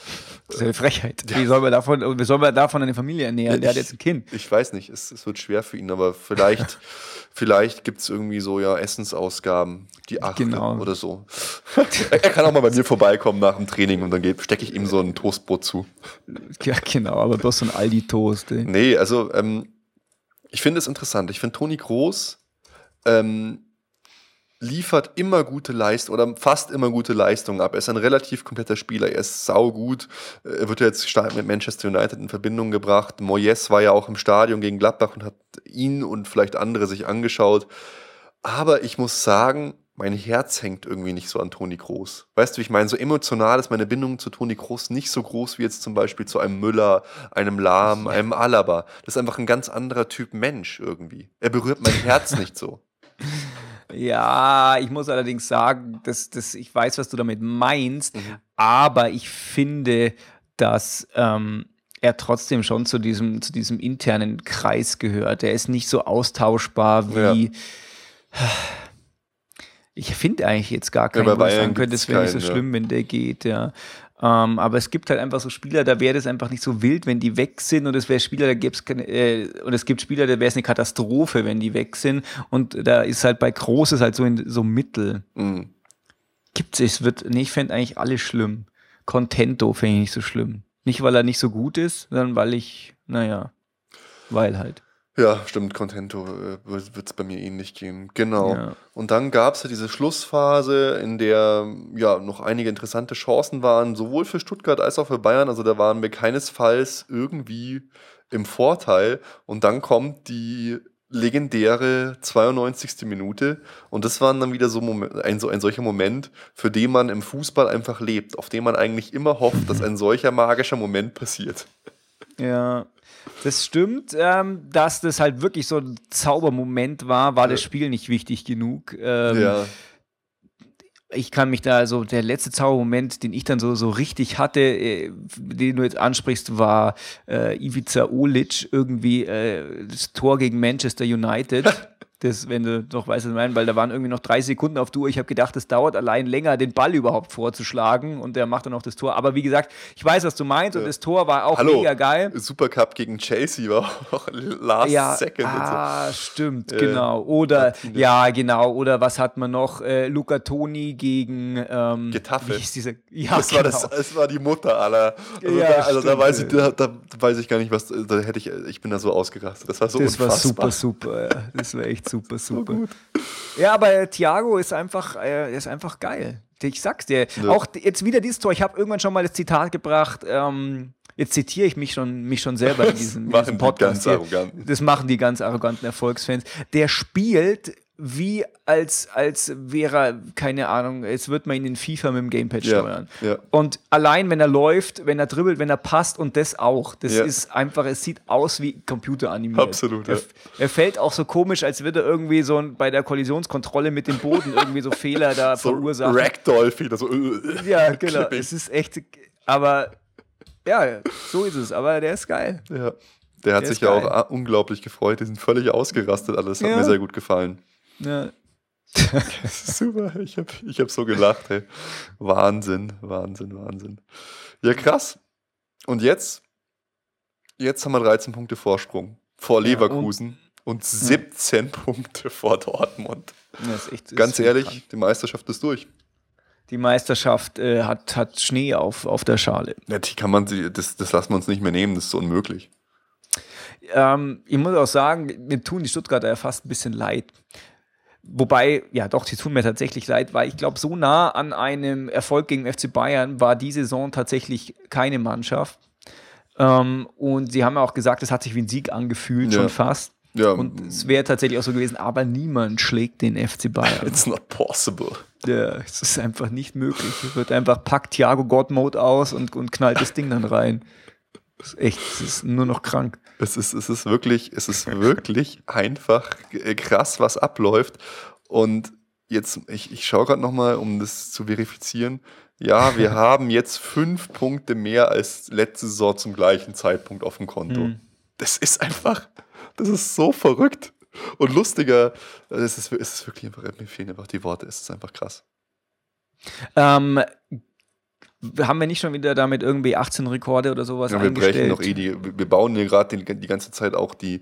Das ist eine Frechheit. Wie soll man davon, wie soll man davon eine Familie ernähren? Ja, der hat jetzt ein Kind. Ich weiß nicht, es, es wird schwer für ihn, aber vielleicht, vielleicht gibt es irgendwie so ja Essensausgaben, die acht genau. oder so. er kann auch mal bei mir vorbeikommen nach dem Training und dann stecke ich ihm so ein Toastbrot zu. Ja, genau, aber bloß so ein Aldi-Toast. Nee, also ähm, ich finde es interessant. Ich finde Toni Groß ähm, liefert immer gute Leistung oder fast immer gute Leistungen ab. Er ist ein relativ kompletter Spieler. Er ist saugut. Er wird jetzt stark mit Manchester United in Verbindung gebracht. Moyes war ja auch im Stadion gegen Gladbach und hat ihn und vielleicht andere sich angeschaut. Aber ich muss sagen, mein Herz hängt irgendwie nicht so an Toni Kroos. Weißt du, ich meine, so emotional ist meine Bindung zu Toni Kroos nicht so groß wie jetzt zum Beispiel zu einem Müller, einem Lahm, einem Alaba. Das ist einfach ein ganz anderer Typ Mensch irgendwie. Er berührt mein Herz nicht so. Ja, ich muss allerdings sagen, dass, dass ich weiß, was du damit meinst, mhm. aber ich finde, dass ähm, er trotzdem schon zu diesem, zu diesem internen Kreis gehört. Er ist nicht so austauschbar wie. Ja. Ich finde eigentlich jetzt gar keinen, ja, wo ich sagen könnte, es wäre nicht so schlimm, wenn der geht, ja. Ähm, aber es gibt halt einfach so Spieler, da wäre das einfach nicht so wild, wenn die weg sind. Und es wäre Spieler, da gäbe äh, und es gibt Spieler, da wäre es eine Katastrophe, wenn die weg sind. Und da ist halt bei Großes halt so in so Mittel. Mhm. Gibt es, wird, nee, ich fände eigentlich alles schlimm. Contento fände ich nicht so schlimm. Nicht, weil er nicht so gut ist, sondern weil ich, naja, weil halt. Ja, stimmt, Contento äh, wird es bei mir ähnlich gehen. Genau. Ja. Und dann gab es ja diese Schlussphase, in der ja noch einige interessante Chancen waren, sowohl für Stuttgart als auch für Bayern. Also da waren wir keinesfalls irgendwie im Vorteil. Und dann kommt die legendäre 92. Minute. Und das war dann wieder so ein, so ein solcher Moment, für den man im Fußball einfach lebt, auf den man eigentlich immer hofft, dass ein solcher magischer Moment passiert. Ja, Das stimmt, ähm, dass das halt wirklich so ein Zaubermoment war, war das Spiel nicht wichtig genug. Ähm, ja. Ich kann mich da, also der letzte Zaubermoment, den ich dann so, so richtig hatte, äh, den du jetzt ansprichst, war äh, Ivica Olic irgendwie äh, das Tor gegen Manchester United. Das, wenn du doch weißt, was ich meine, weil da waren irgendwie noch drei Sekunden auf Tour. Ich habe gedacht, es dauert allein länger, den Ball überhaupt vorzuschlagen und der macht dann auch das Tor. Aber wie gesagt, ich weiß, was du meinst und das Tor war auch Hallo, mega geil. Supercup gegen Chelsea war auch last ja, second. Ah, so. stimmt, äh, genau. Oder, Martinez. ja, genau. Oder was hat man noch? Äh, Luca Toni gegen ähm, Getafe. Ja, das, genau. war das, das war die Mutter aller. Also, ja, da, also da, weiß ich, da, da, weiß ich gar nicht, was. Da hätte ich, ich bin da so ausgerastet. Das war so Das unfassbar. war super, super. Ja. Das war echt super, super. So ja, aber Thiago ist einfach, äh, ist einfach geil. Ich sag's dir. Ja. Auch jetzt wieder dieses Tor. Ich habe irgendwann schon mal das Zitat gebracht. Ähm, jetzt zitiere ich mich schon, mich schon selber in diesem, in diesem Podcast. Die. Das machen die ganz arroganten Erfolgsfans. Der spielt wie als, als wäre, keine Ahnung, jetzt wird man ihn in FIFA mit dem Gamepad ja, steuern. Ja. Und allein, wenn er läuft, wenn er dribbelt, wenn er passt und das auch, das ja. ist einfach, es sieht aus wie Computer animiert. Absolut. Er, er, fällt auch so komisch, als würde er irgendwie so bei der Kollisionskontrolle mit dem Boden irgendwie so Fehler da so verursachen. Ragdoll-Fehler, so. Äh, ja, genau. Klippig. Es ist echt, aber ja, so ist es, aber der ist geil. Ja. Der hat der sich ja auch unglaublich gefreut. Die sind völlig ausgerastet, alles hat mir sehr gut gefallen. Ja. super, ich habe ich hab so gelacht. Ey. Wahnsinn, Wahnsinn, Wahnsinn. Ja, krass. Und jetzt? Jetzt haben wir 13 Punkte Vorsprung vor Leverkusen ja, und, und, 17 ja. Punkte vor Dortmund. Ja, echt, Ganz ehrlich, krank. die Meisterschaft ist durch. Die Meisterschaft äh, hat, hat Schnee auf, auf der Schale. Ja, die kann man, das, das lassen wir uns nicht mehr nehmen, das ist so unmöglich. Ähm, ich muss auch sagen, mir tun die Stuttgarter ja fast ein bisschen leid. Wobei, ja doch, sie tun mir tatsächlich leid, weil ich glaube, so nah an einem Erfolg gegen FC Bayern war die Saison tatsächlich keine Mannschaft. Ähm, und sie haben ja auch gesagt, es hat sich wie ein Sieg angefühlt, ja. schon fast. Ja. Und es wäre tatsächlich auch so gewesen, aber niemand schlägt den FC Bayern. It's not possible. Ja, es ist einfach nicht möglich. Es wird einfach packt Thiago God Mode aus und, und knallt das Ding dann rein. Das ist echt, es ist nur noch krank. Es ist, es ist wirklich, es ist wirklich einfach krass, was abläuft. Und jetzt, ich, ich schaue gerade nochmal, um das zu verifizieren. Ja, wir haben jetzt fünf Punkte mehr als letzte Saison zum gleichen Zeitpunkt auf dem Konto. Mhm. Das ist einfach, das ist so verrückt und lustiger. Es ist, es ist wirklich einfach, mir fehlen einfach die Worte, es ist einfach krass. Ähm, haben wir nicht schon wieder damit irgendwie 18 Rekorde oder sowas ja, wir brechen noch eh die, wir bauen hier gerade die, ganze Zeit auch die,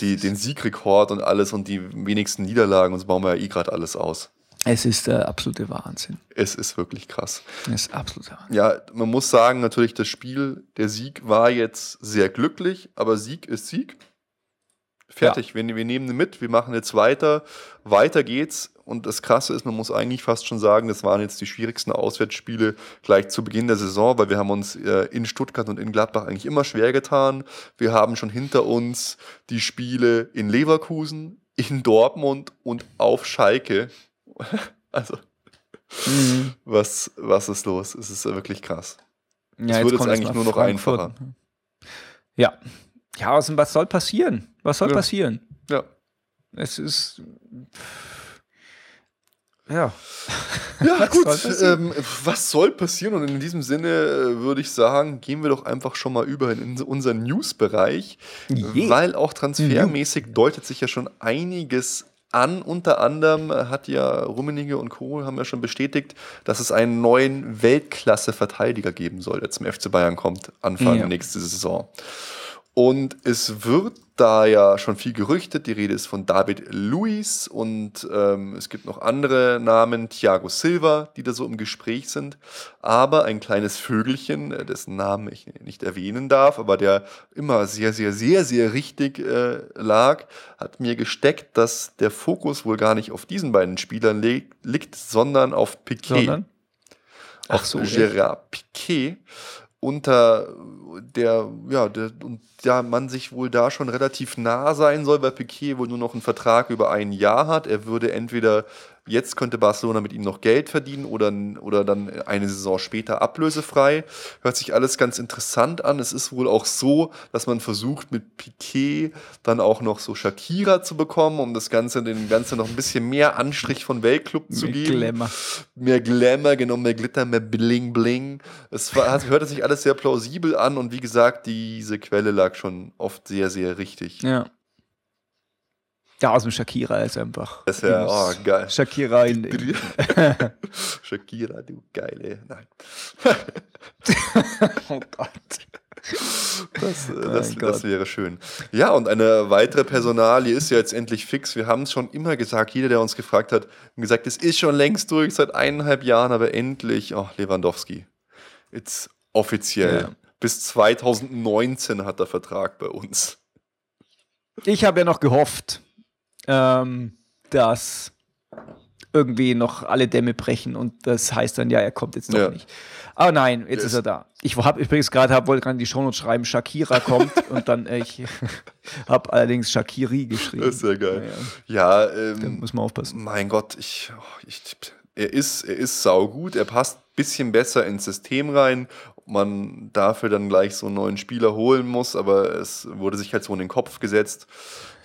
die, den Siegrekord und alles und die wenigsten Niederlagen und so bauen wir ja eh gerade alles aus. Es ist der absolute Wahnsinn. Es ist wirklich krass. Es ist absolut Wahnsinn. Ja, man muss sagen, natürlich, das Spiel, der Sieg war jetzt sehr glücklich, aber Sieg ist Sieg. Fertig, ja. wir, wir nehmen den mit, wir machen jetzt weiter. Weiter geht's. Und das Krasse ist, man muss eigentlich fast schon sagen, das waren jetzt die schwierigsten Auswärtsspiele gleich zu Beginn der Saison, weil wir haben uns äh, in Stuttgart und in Gladbach eigentlich immer schwer getan. Wir haben schon hinter uns die Spiele in Leverkusen, in Dortmund und auf Schalke. also, mhm. was, was ist los? Es ist wirklich krass. Ja, es wird jetzt, eigentlich nur noch Frankfurt. einfacher. Ja. Ja, was, was soll passieren? Was soll ja. passieren? Ja. Es ist. Ja. Ja, gut. Ähm, was soll passieren? Und in diesem Sinne äh, würde ich sagen, gehen wir doch einfach schon mal über in unseren News-Bereich. Weil auch transfermäßig mhm. deutet sich ja schon einiges an. Unter anderem hat ja Rummenigge und Co. haben ja schon bestätigt, dass es einen neuen Weltklasse-Verteidiger geben soll, der zum FC Bayern kommt, Anfang ja. nächste Saison. Und es wird da ja schon viel gerüchtet. Die Rede ist von David Luiz und ähm, es gibt noch andere Namen, Thiago Silva, die da so im Gespräch sind. Aber ein kleines Vögelchen, äh, dessen Namen ich nicht erwähnen darf, aber der immer sehr, sehr, sehr, sehr richtig äh, lag, hat mir gesteckt, dass der Fokus wohl gar nicht auf diesen beiden Spielern liegt, sondern auf Piquet. Sondern? Ach so, Gerard Piquet unter der, ja, der, und ja, man sich wohl da schon relativ nah sein soll, weil Piquet wohl nur noch einen Vertrag über ein Jahr hat. Er würde entweder Jetzt könnte Barcelona mit ihm noch Geld verdienen oder, oder dann eine Saison später ablösefrei. Hört sich alles ganz interessant an. Es ist wohl auch so, dass man versucht, mit Piquet dann auch noch so Shakira zu bekommen, um das Ganze, dem Ganze noch ein bisschen mehr Anstrich von Weltclub zu Mehr geben. Glamour. Mehr Glamour, genau, mehr Glitter, mehr Bling Bling. Es war, hat- hörte sich alles sehr plausibel an und wie gesagt, diese Quelle lag schon oft sehr, sehr richtig. Ja. Ja, aus dem Shakira ist einfach. Das wäre, oh, geil. Shakira in. Shakira, du geile. Nein. oh Gott. Das, äh, das, das wäre schön. Ja, und eine weitere Personalie ist ja jetzt endlich fix. Wir haben es schon immer gesagt, jeder, der uns gefragt hat, hat gesagt, es ist schon längst durch, seit eineinhalb Jahren, aber endlich, oh, Lewandowski. Jetzt offiziell. Ja. Bis 2019 hat er Vertrag bei uns. Ich habe ja noch gehofft, ähm, dass irgendwie noch alle Dämme brechen und das heißt dann, ja, er kommt jetzt doch Ja. nicht. Aber nein, jetzt Der ist er da. Ich habe übrigens gerade, hab, wollte gerade in die Shownotes schreiben, Shakira kommt und dann, äh, ich habe allerdings Shakiri geschrieben. Das ist sehr geil. Ja, Ja, da ähm, muss man aufpassen. mein Gott, ich, oh, ich, er ist, er ist saugut, er passt ein bisschen besser ins System rein. Man dafür dann gleich so einen neuen Spieler holen muss, aber es wurde sich halt so in den Kopf gesetzt.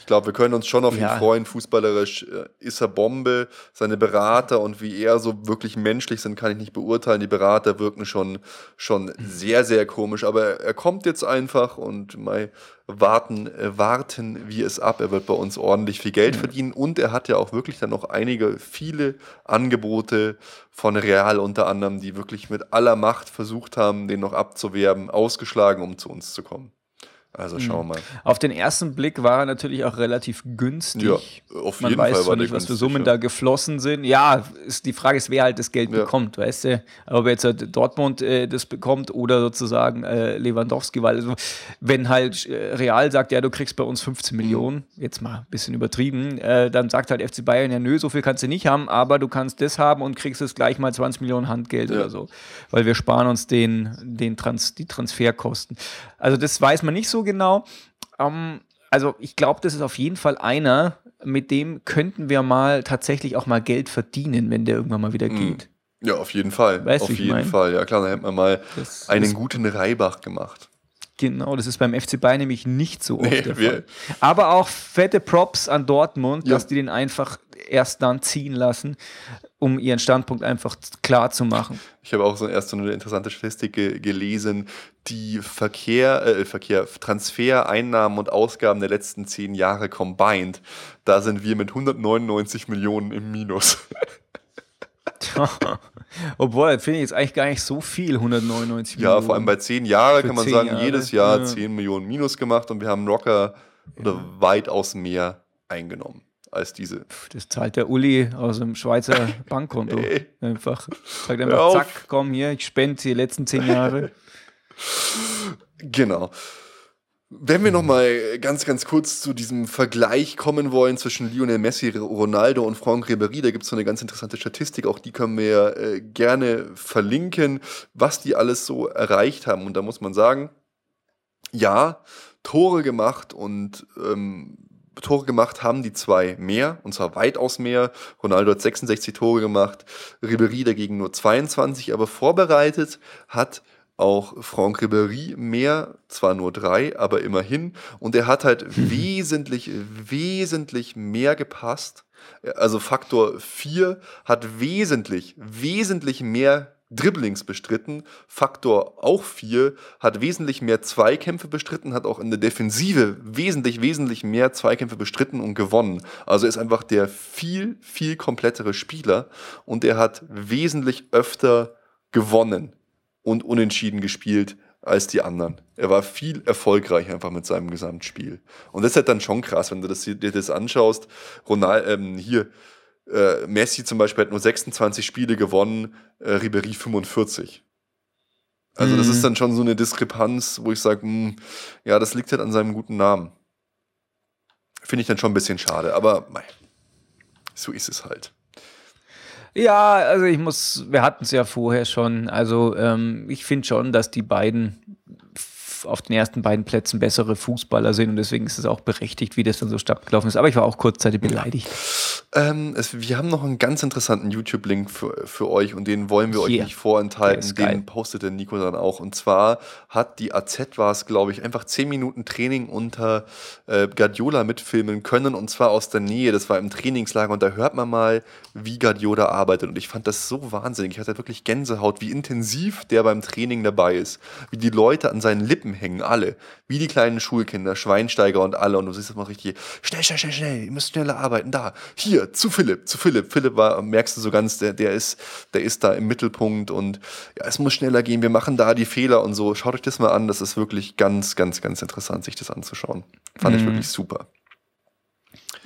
Ich glaube, wir können uns schon auf Ja. ihn freuen. Fußballerisch äh, ist er Bombe. Seine Berater und wie er so wirklich menschlich sind, kann ich nicht beurteilen. Die Berater wirken schon, schon sehr, sehr komisch. Aber er kommt jetzt einfach und mal warten, äh, warten wir es ab. Er wird bei uns ordentlich viel Geld verdienen und er hat ja auch wirklich dann noch einige, viele Angebote von Real unter anderem, die wirklich mit aller Macht versucht haben, den noch abzuwerben, ausgeschlagen, um zu uns zu kommen. Also schauen wir mal. Auf den ersten Blick war er natürlich auch relativ günstig. Ja, auf Man jeden weiß Fall zwar nicht, was für Summen ja. da geflossen sind. Ja, ist, die Frage ist, wer halt das Geld Ja. bekommt, weißt du? Ob jetzt halt Dortmund äh, das bekommt oder sozusagen äh, Lewandowski, weil also, wenn halt äh, Real sagt, ja, du kriegst bei uns 15 Millionen, jetzt mal ein bisschen übertrieben, äh, dann sagt halt FC Bayern, ja, nö, so viel kannst du nicht haben, aber du kannst das haben und kriegst es gleich mal 20 Millionen Handgeld Ja. oder so, weil wir sparen uns den, den Trans, die Transferkosten. Also das weiß man nicht so genau. Ähm, also ich glaube, das ist auf jeden Fall einer, mit dem könnten wir mal tatsächlich auch mal Geld verdienen, wenn der irgendwann mal wieder Mhm. geht. Ja, auf jeden Fall. Weißt auf jeden mein? Fall. Ja, klar, dann hätten wir mal Das einen guten Reibach gemacht. Genau, das ist beim FC Bayern nämlich nicht so oft Nee, der Fall. Aber auch fette Props an Dortmund, Ja. dass die den einfach erst dann ziehen lassen, um ihren Standpunkt einfach klar zu machen. Ich habe auch so erst so eine interessante Statistik ge gelesen, die Verkehr, äh, Verkehr, Transfer, Einnahmen und Ausgaben der letzten zehn Jahre combined. Da sind wir mit 199 Millionen im Minus. Obwohl, das finde ich jetzt eigentlich gar nicht so viel, 199 Ja, Millionen. vor allem bei zehn Jahren kann man sagen, Jahre, jedes Jahr ja. 10 Millionen Minus gemacht und wir haben locker oder weitaus mehr eingenommen als diese. Das zahlt der Uli aus dem Schweizer Bankkonto. Einfach. Sagt einfach, zack, komm hier, ich spende die letzten zehn Jahre. Genau. Wenn wir nochmal ganz, ganz kurz zu diesem Vergleich kommen wollen zwischen Lionel Messi, Ronaldo und Franck Ribéry, da gibt es so eine ganz interessante Statistik, auch die können wir äh, gerne verlinken, was die alles so erreicht haben. Und da muss man sagen, ja, Tore gemacht und ähm, Tore gemacht haben die zwei mehr, und zwar weitaus mehr. Ronaldo hat 66 Tore gemacht, Ribéry dagegen nur 22, aber vorbereitet hat auch Franck Ribéry mehr, zwar nur drei, aber immerhin. Und er hat halt wesentlich, wesentlich mehr gepasst. Also Faktor 4 hat wesentlich, wesentlich mehr Dribblings bestritten. Faktor auch 4 hat wesentlich mehr Zweikämpfe bestritten, hat auch in der Defensive wesentlich, wesentlich mehr Zweikämpfe bestritten und gewonnen. Also ist einfach der viel, viel komplettere Spieler und er hat wesentlich öfter gewonnen und unentschieden gespielt als die anderen. Er war viel erfolgreicher einfach mit seinem Gesamtspiel. Und das ist halt dann schon krass, wenn du das, dir das anschaust. Ronald, ähm, hier, äh, Messi zum Beispiel hat nur 26 Spiele gewonnen, äh, Ribéry 45. Also das Mhm. ist dann schon so eine Diskrepanz, wo ich sage, ja, das liegt halt an seinem guten Namen. Finde ich dann schon ein bisschen schade, aber mei, so ist es halt. Ja, also ich muss, wir hatten es ja vorher schon. Also ähm, ich finde schon, dass die beiden auf den ersten beiden Plätzen bessere Fußballer sind und deswegen ist es auch berechtigt, wie das dann so stattgelaufen ist. Aber ich war auch kurzzeitig beleidigt. Ähm, es, wir haben noch einen ganz interessanten YouTube-Link für, für euch und den wollen wir euch nicht vorenthalten. Den postete Nico dann auch. Und zwar hat die AZ war es, glaube ich, einfach zehn Minuten Training unter äh, Guardiola mitfilmen können und zwar aus der Nähe. Das war im Trainingslager und da hört man mal, wie Guardiola arbeitet. Und ich fand das so wahnsinnig. Ich hatte wirklich Gänsehaut, wie intensiv der beim Training dabei ist. Wie die Leute an seinen Lippen hängen, alle. Wie die kleinen Schulkinder, Schweinsteiger und alle. Und du siehst das mal richtig, schnell, schnell, schnell, schnell, ihr müsst schneller arbeiten. Da, hier, zu Philipp, zu Philipp. Philipp war, merkst du so ganz, der, der ist, der ist da im Mittelpunkt und ja, es muss schneller gehen, wir machen da die Fehler und so. Schaut euch das mal an, das ist wirklich ganz, ganz, ganz interessant, sich das anzuschauen. Fand mhm. ich wirklich super.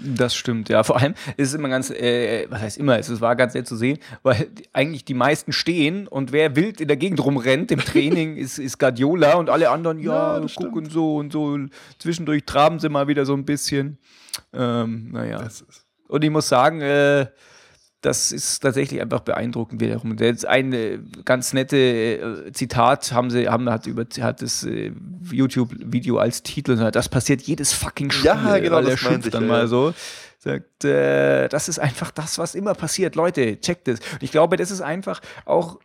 Das stimmt, ja. Vor allem ist es immer ganz, äh, was heißt immer, es war ganz nett zu sehen, weil eigentlich die meisten stehen und wer wild in der Gegend rumrennt im Training ist, ist Guardiola und alle anderen, ja, ja gucken so und so. Zwischendurch traben sie mal wieder so ein bisschen. Ähm, naja. Und ich muss sagen, äh, das ist tatsächlich einfach beeindruckend wiederum. Jetzt ein äh, ganz nette äh, Zitat haben sie, haben, hat über, hat das äh, YouTube-Video als Titel, das passiert jedes fucking Spiel. Ja, genau, weil das er schimpft dann ja. mal so. Sagt, das ist einfach das, was immer passiert. Leute, checkt es. Und ich glaube, das ist einfach auch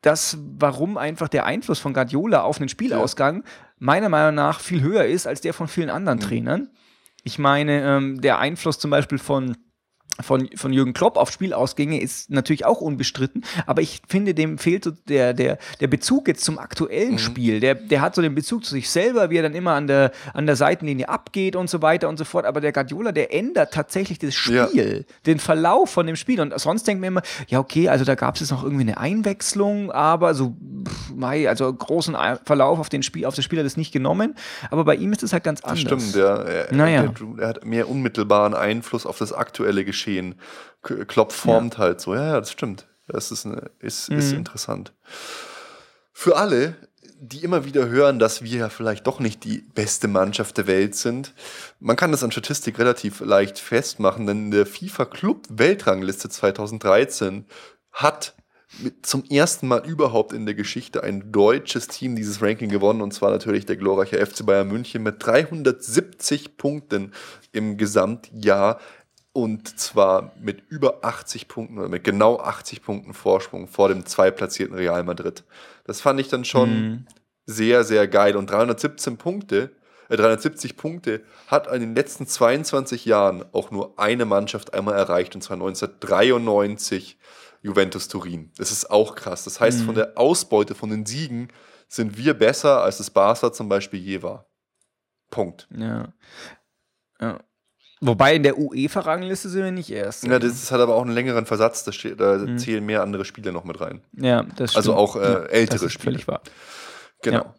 das, warum einfach der Einfluss von Guardiola auf den Spielausgang meiner Meinung nach viel höher ist als der von vielen anderen mhm. Trainern. Ich meine, ähm, der Einfluss zum Beispiel von von, von Jürgen Klopp auf Spielausgänge ist natürlich auch unbestritten, aber ich finde, dem fehlt so der, der, der Bezug jetzt zum aktuellen mhm. Spiel. Der, der hat so den Bezug zu sich selber, wie er dann immer an der, an der Seitenlinie abgeht und so weiter und so fort. Aber der Guardiola, der ändert tatsächlich das Spiel, ja. den Verlauf von dem Spiel. Und sonst denkt man immer, ja, okay, also da gab es jetzt noch irgendwie eine Einwechslung, aber so, pff, mei, also großen Verlauf auf den Spiel, auf das Spiel hat es nicht genommen. Aber bei ihm ist es halt ganz anders. Das stimmt, der, er, naja. er, er hat mehr unmittelbaren Einfluss auf das aktuelle Geschehen geschehen. Klopp formt ja. halt so. Ja, ja, das stimmt. Das ist, eine, ist, mhm. ist interessant. Für alle, die immer wieder hören, dass wir ja vielleicht doch nicht die beste Mannschaft der Welt sind. Man kann das an Statistik relativ leicht festmachen, denn der FIFA Club Weltrangliste 2013 hat zum ersten Mal überhaupt in der Geschichte ein deutsches Team dieses Ranking gewonnen und zwar natürlich der glorreiche FC Bayern München mit 370 Punkten im Gesamtjahr und zwar mit über 80 Punkten oder mit genau 80 Punkten Vorsprung vor dem zweitplatzierten Real Madrid. Das fand ich dann schon mhm. sehr, sehr geil. Und 317 Punkte, äh, 370 Punkte hat in den letzten 22 Jahren auch nur eine Mannschaft einmal erreicht, und zwar 1993 Juventus Turin. Das ist auch krass. Das heißt, mhm. von der Ausbeute von den Siegen sind wir besser, als es Barca zum Beispiel je war. Punkt. Ja. Ja. Wobei in der UEFA-Rangliste sind wir nicht erst. Ja, das hat aber auch einen längeren Versatz, da, steht, da mhm. zählen mehr andere Spiele noch mit rein. Ja, das also stimmt. Also auch äh, ja, ältere das ist Spiele. Völlig wahr. Genau. Ja.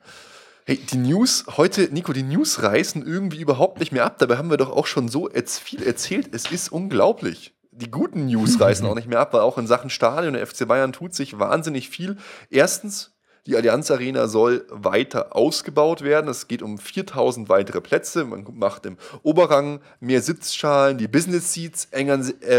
Hey, die News, heute, Nico, die News reißen irgendwie überhaupt nicht mehr ab. Dabei haben wir doch auch schon so viel erzählt. Es ist unglaublich. Die guten News reißen auch nicht mehr ab, weil auch in Sachen Stadion der FC Bayern tut sich wahnsinnig viel. Erstens, die Allianz Arena soll weiter ausgebaut werden. Es geht um 4000 weitere Plätze. Man macht im Oberrang mehr Sitzschalen, die Business Seats engern, äh,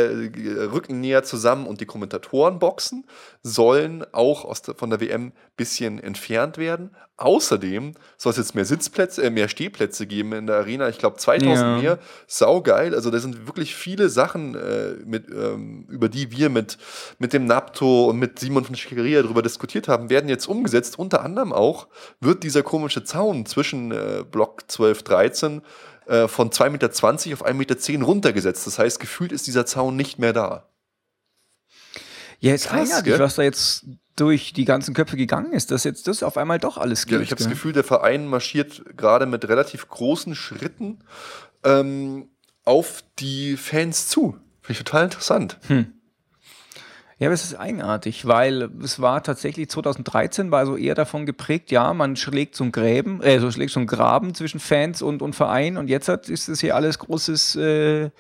rücken näher zusammen und die Kommentatorenboxen sollen auch aus von der WM ein bisschen entfernt werden. Außerdem soll es jetzt mehr Sitzplätze, äh, mehr Stehplätze geben in der Arena. Ich glaube 2000 ja. mehr. Saugeil. Also da sind wirklich viele Sachen, äh, mit, ähm, über die wir mit, mit dem NAPTO und mit Simon von Schickeria darüber diskutiert haben, werden jetzt umgesetzt. Unter anderem auch wird dieser komische Zaun zwischen äh, Block 12, 13 äh, von 2,20 Meter auf 1,10 Meter runtergesetzt. Das heißt, gefühlt ist dieser Zaun nicht mehr da. Ja, ist Krass, eigenartig, was da jetzt durch die ganzen Köpfe gegangen ist, dass jetzt das auf einmal doch alles geht. Ja, ich habe das Gefühl, der Verein marschiert gerade mit relativ großen Schritten ähm, auf die Fans zu. Finde ich total interessant. Hm. Ja, aber es ist eigenartig, weil es war tatsächlich 2013 war so eher davon geprägt, ja, man schlägt so einen Gräben, äh, so schlägt einen Graben zwischen Fans und, und Verein und jetzt hat, ist es hier alles großes äh,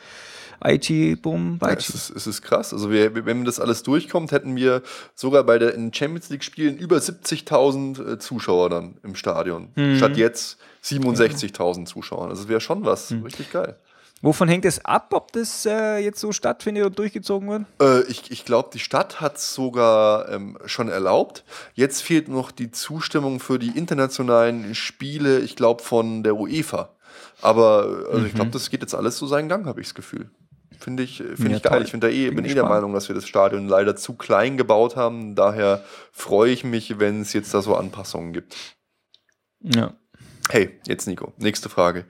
IT, boom, ja, es, ist, es ist krass. Also wir, wenn das alles durchkommt, hätten wir sogar bei den Champions League Spielen über 70.000 äh, Zuschauer dann im Stadion. Mhm. Statt jetzt 67.000 Zuschauer. Also das wäre schon was. Mhm. Richtig geil. Wovon hängt es ab, ob das äh, jetzt so stattfindet und durchgezogen wird? Äh, ich ich glaube, die Stadt hat es sogar ähm, schon erlaubt. Jetzt fehlt noch die Zustimmung für die internationalen Spiele, ich glaube, von der UEFA. Aber also mhm. ich glaube, das geht jetzt alles so seinen Gang, habe ich das Gefühl. Finde ich, find ja, ich geil. Ich bin, da eh, bin, bin eh der Meinung, dass wir das Stadion leider zu klein gebaut haben. Daher freue ich mich, wenn es jetzt da so Anpassungen gibt. Ja. Hey, jetzt Nico, nächste Frage.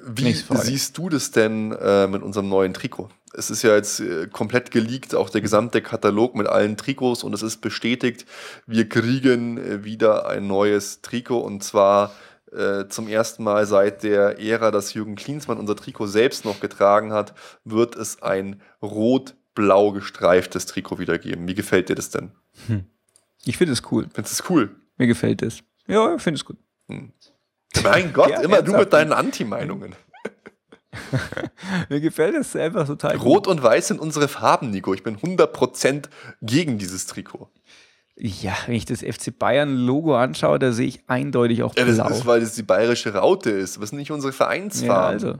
Wie siehst du das denn äh, mit unserem neuen Trikot? Es ist ja jetzt äh, komplett geleakt, auch der gesamte Katalog mit allen Trikots und es ist bestätigt, wir kriegen äh, wieder ein neues Trikot und zwar äh, zum ersten Mal seit der Ära, dass Jürgen Klinsmann unser Trikot selbst noch getragen hat, wird es ein rot-blau gestreiftes Trikot wieder geben. Wie gefällt dir das denn? Hm. Ich finde es cool. Findest du es cool? Mir gefällt es. Ja, ich finde es gut. Hm. Mein Gott, ja, immer du mit deinen Anti-Meinungen. Mir gefällt es einfach total Rot gut. und Weiß sind unsere Farben, Nico. Ich bin 100% gegen dieses Trikot. Ja, wenn ich das FC Bayern-Logo anschaue, da sehe ich eindeutig auch blau. Ja, das ist, weil das die bayerische Raute ist. Was nicht unsere Vereinsfarben? Ja, also.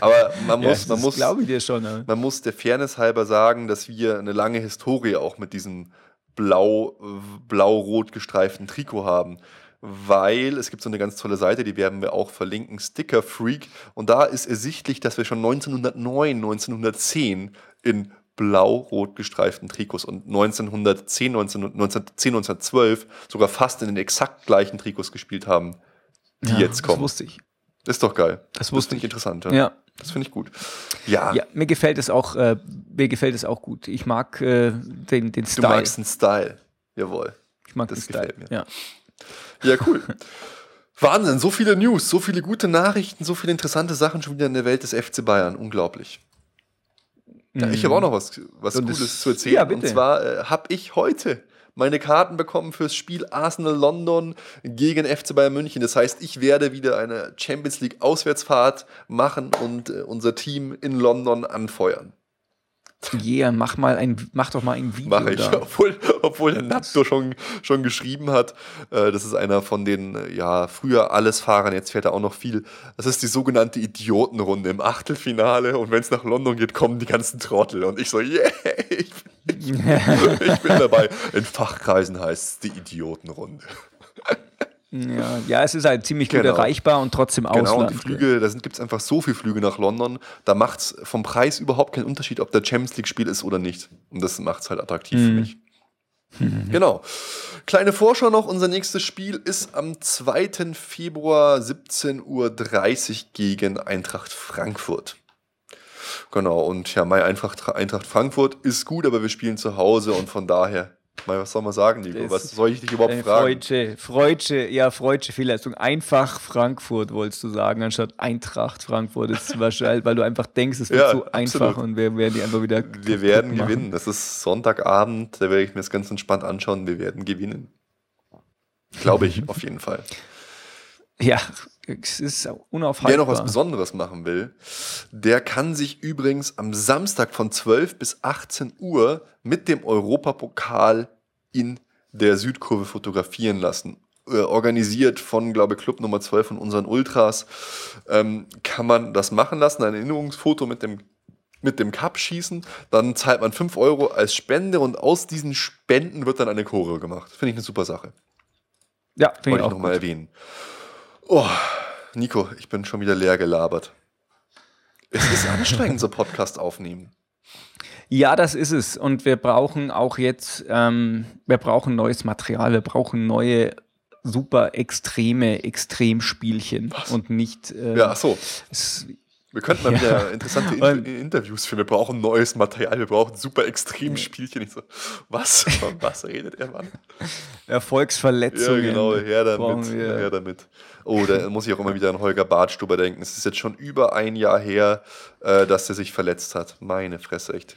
Aber man muss, ja, man muss, glaube ich dir schon. Ja. Man muss der Fairness halber sagen, dass wir eine lange Historie auch mit diesem blau, blau-rot gestreiften Trikot haben weil es gibt so eine ganz tolle Seite, die werden wir auch verlinken, Sticker Freak. Und da ist ersichtlich, dass wir schon 1909, 1910 in blau-rot gestreiften Trikots und 1910, 19, 1910, 1912 sogar fast in den exakt gleichen Trikots gespielt haben, die ja, jetzt kommen. Das wusste ich. Ist doch geil. Das wusste das ich. interessant. Ja. ja. Das finde ich gut. Ja. ja. Mir gefällt es auch, äh, mir gefällt es auch gut. Ich mag äh, den, den Style. Du magst den Style. Jawohl. Ich mag das den Style. Mir. Ja. Ja, cool. Wahnsinn, so viele News, so viele gute Nachrichten, so viele interessante Sachen schon wieder in der Welt des FC Bayern. Unglaublich. Ja, ich habe auch noch was, was Cooles das, zu erzählen. Ja, Und zwar äh, habe ich heute meine Karten bekommen fürs Spiel Arsenal London gegen FC Bayern München. Das heißt, ich werde wieder eine Champions League Auswärtsfahrt machen und äh, unser Team in London anfeuern. Yeah, mach mal ein, mach doch mal ein Video. Mach ich, da. obwohl, obwohl der Natto schon, schon geschrieben hat. Äh, das ist einer von den, äh, ja, früher alles Fahrern, jetzt fährt er auch noch viel. Das ist die sogenannte Idiotenrunde im Achtelfinale und wenn es nach London geht, kommen die ganzen Trottel. Und ich so, yeah, ich, ich, ich bin dabei. In Fachkreisen heißt es die Idiotenrunde. Ja, ja, es ist halt ziemlich gut genau. erreichbar und trotzdem Ausland. Genau, und die Flüge, da gibt es einfach so viele Flüge nach London, da macht es vom Preis überhaupt keinen Unterschied, ob der Champions League-Spiel ist oder nicht. Und das macht es halt attraktiv mhm. für mich. Genau. Kleine Vorschau noch, unser nächstes Spiel ist am 2. Februar 17.30 Uhr gegen Eintracht Frankfurt. Genau, und ja, mein Eintracht, Eintracht Frankfurt ist gut, aber wir spielen zu Hause und von daher was soll man sagen, Nico? Was soll ich dich überhaupt äh, fragen? Freudsche, Freudsche, ja, Freudsche Fehlleistung. Einfach Frankfurt, wolltest du sagen, anstatt Eintracht Frankfurt. Das ist wahrscheinlich, weil du einfach denkst, es wird ja, so absolut. einfach und wir werden die einfach wieder. Wir werden machen. gewinnen. Das ist Sonntagabend, da werde ich mir das ganz entspannt anschauen. Wir werden gewinnen. Glaube ich, auf jeden Fall. Ja, es ist unaufhaltbar. Wer noch was Besonderes machen will, der kann sich übrigens am Samstag von 12 bis 18 Uhr mit dem Europapokal in der Südkurve fotografieren lassen. Äh, organisiert von, glaube ich, Club Nummer 12 von unseren Ultras, ähm, kann man das machen lassen, ein Erinnerungsfoto mit dem mit dem Cup schießen, dann zahlt man 5 Euro als Spende und aus diesen Spenden wird dann eine Choreo gemacht. Finde ich eine super Sache. Ja, finde ich auch nochmal erwähnen. Oh, Nico, ich bin schon wieder leer gelabert. Es ist anstrengend, so Podcast aufnehmen. Ja, das ist es. Und wir brauchen auch jetzt, ähm, wir brauchen neues Material, wir brauchen neue super extreme Extremspielchen Was? und nicht. Äh, ja, ach so. Es, wir könnten mal ja. wieder interessante In Interviews führen. Wir brauchen neues Material, wir brauchen super Extremspielchen. Ich so, was? Von was redet er, Mann? Erfolgsverletzungen. Ja, genau, her damit. Her damit. Oh, da muss ich auch immer wieder an Holger Bartstuber denken. Es ist jetzt schon über ein Jahr her, äh, dass er sich verletzt hat. Meine Fresse, echt.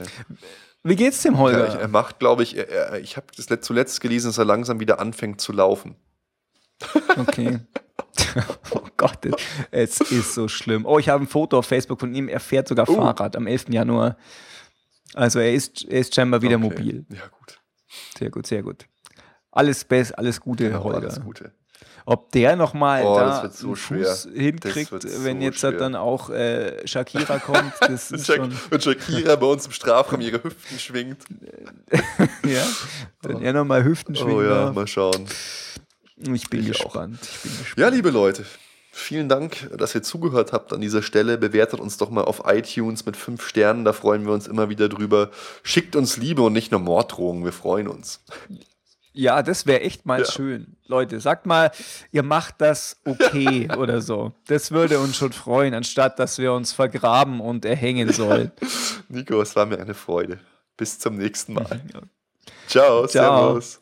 Wie geht's dem Holger? Ja, ich, er macht, glaube ich, er, ich habe zuletzt gelesen, dass er langsam wieder anfängt zu laufen. Okay. oh Gott, es ist so schlimm. Oh, ich habe ein Foto auf Facebook von ihm. Er fährt sogar oh. Fahrrad am 11. Januar. Also er ist, er ist scheinbar wieder okay. mobil. Ja, gut. Sehr gut, sehr gut. Alles Best, alles Gute, genau, Holger. Alles Gute. ob der nochmal Oh, da so einen schwer. Fuß hinkriegt, wird wenn so jetzt schwer. dann auch äh, Shakira kommt. Das Wenn ist schon, wenn Shakira bei uns im Strafraum ihre Hüften schwingt. ja, wenn er nochmal Hüften schwingen Oh ja, mal schauen. Ich bin Ich gespannt. Ich bin gespannt. Ja, liebe Leute, vielen Dank, dass ihr zugehört habt an dieser Stelle. Bewertet uns doch mal auf iTunes mit fünf Sternen, da freuen wir uns immer wieder drüber. Schickt uns Liebe und nicht nur Morddrohungen, wir freuen uns. Ja, das wäre echt mal Ja. schön. Leute, sagt mal, ihr macht das okay oder so. Das würde uns schon freuen, anstatt dass wir uns vergraben und erhängen sollen. Nico, es war mir eine Freude. Bis zum nächsten Mal. Ciao, Ciao. Servus.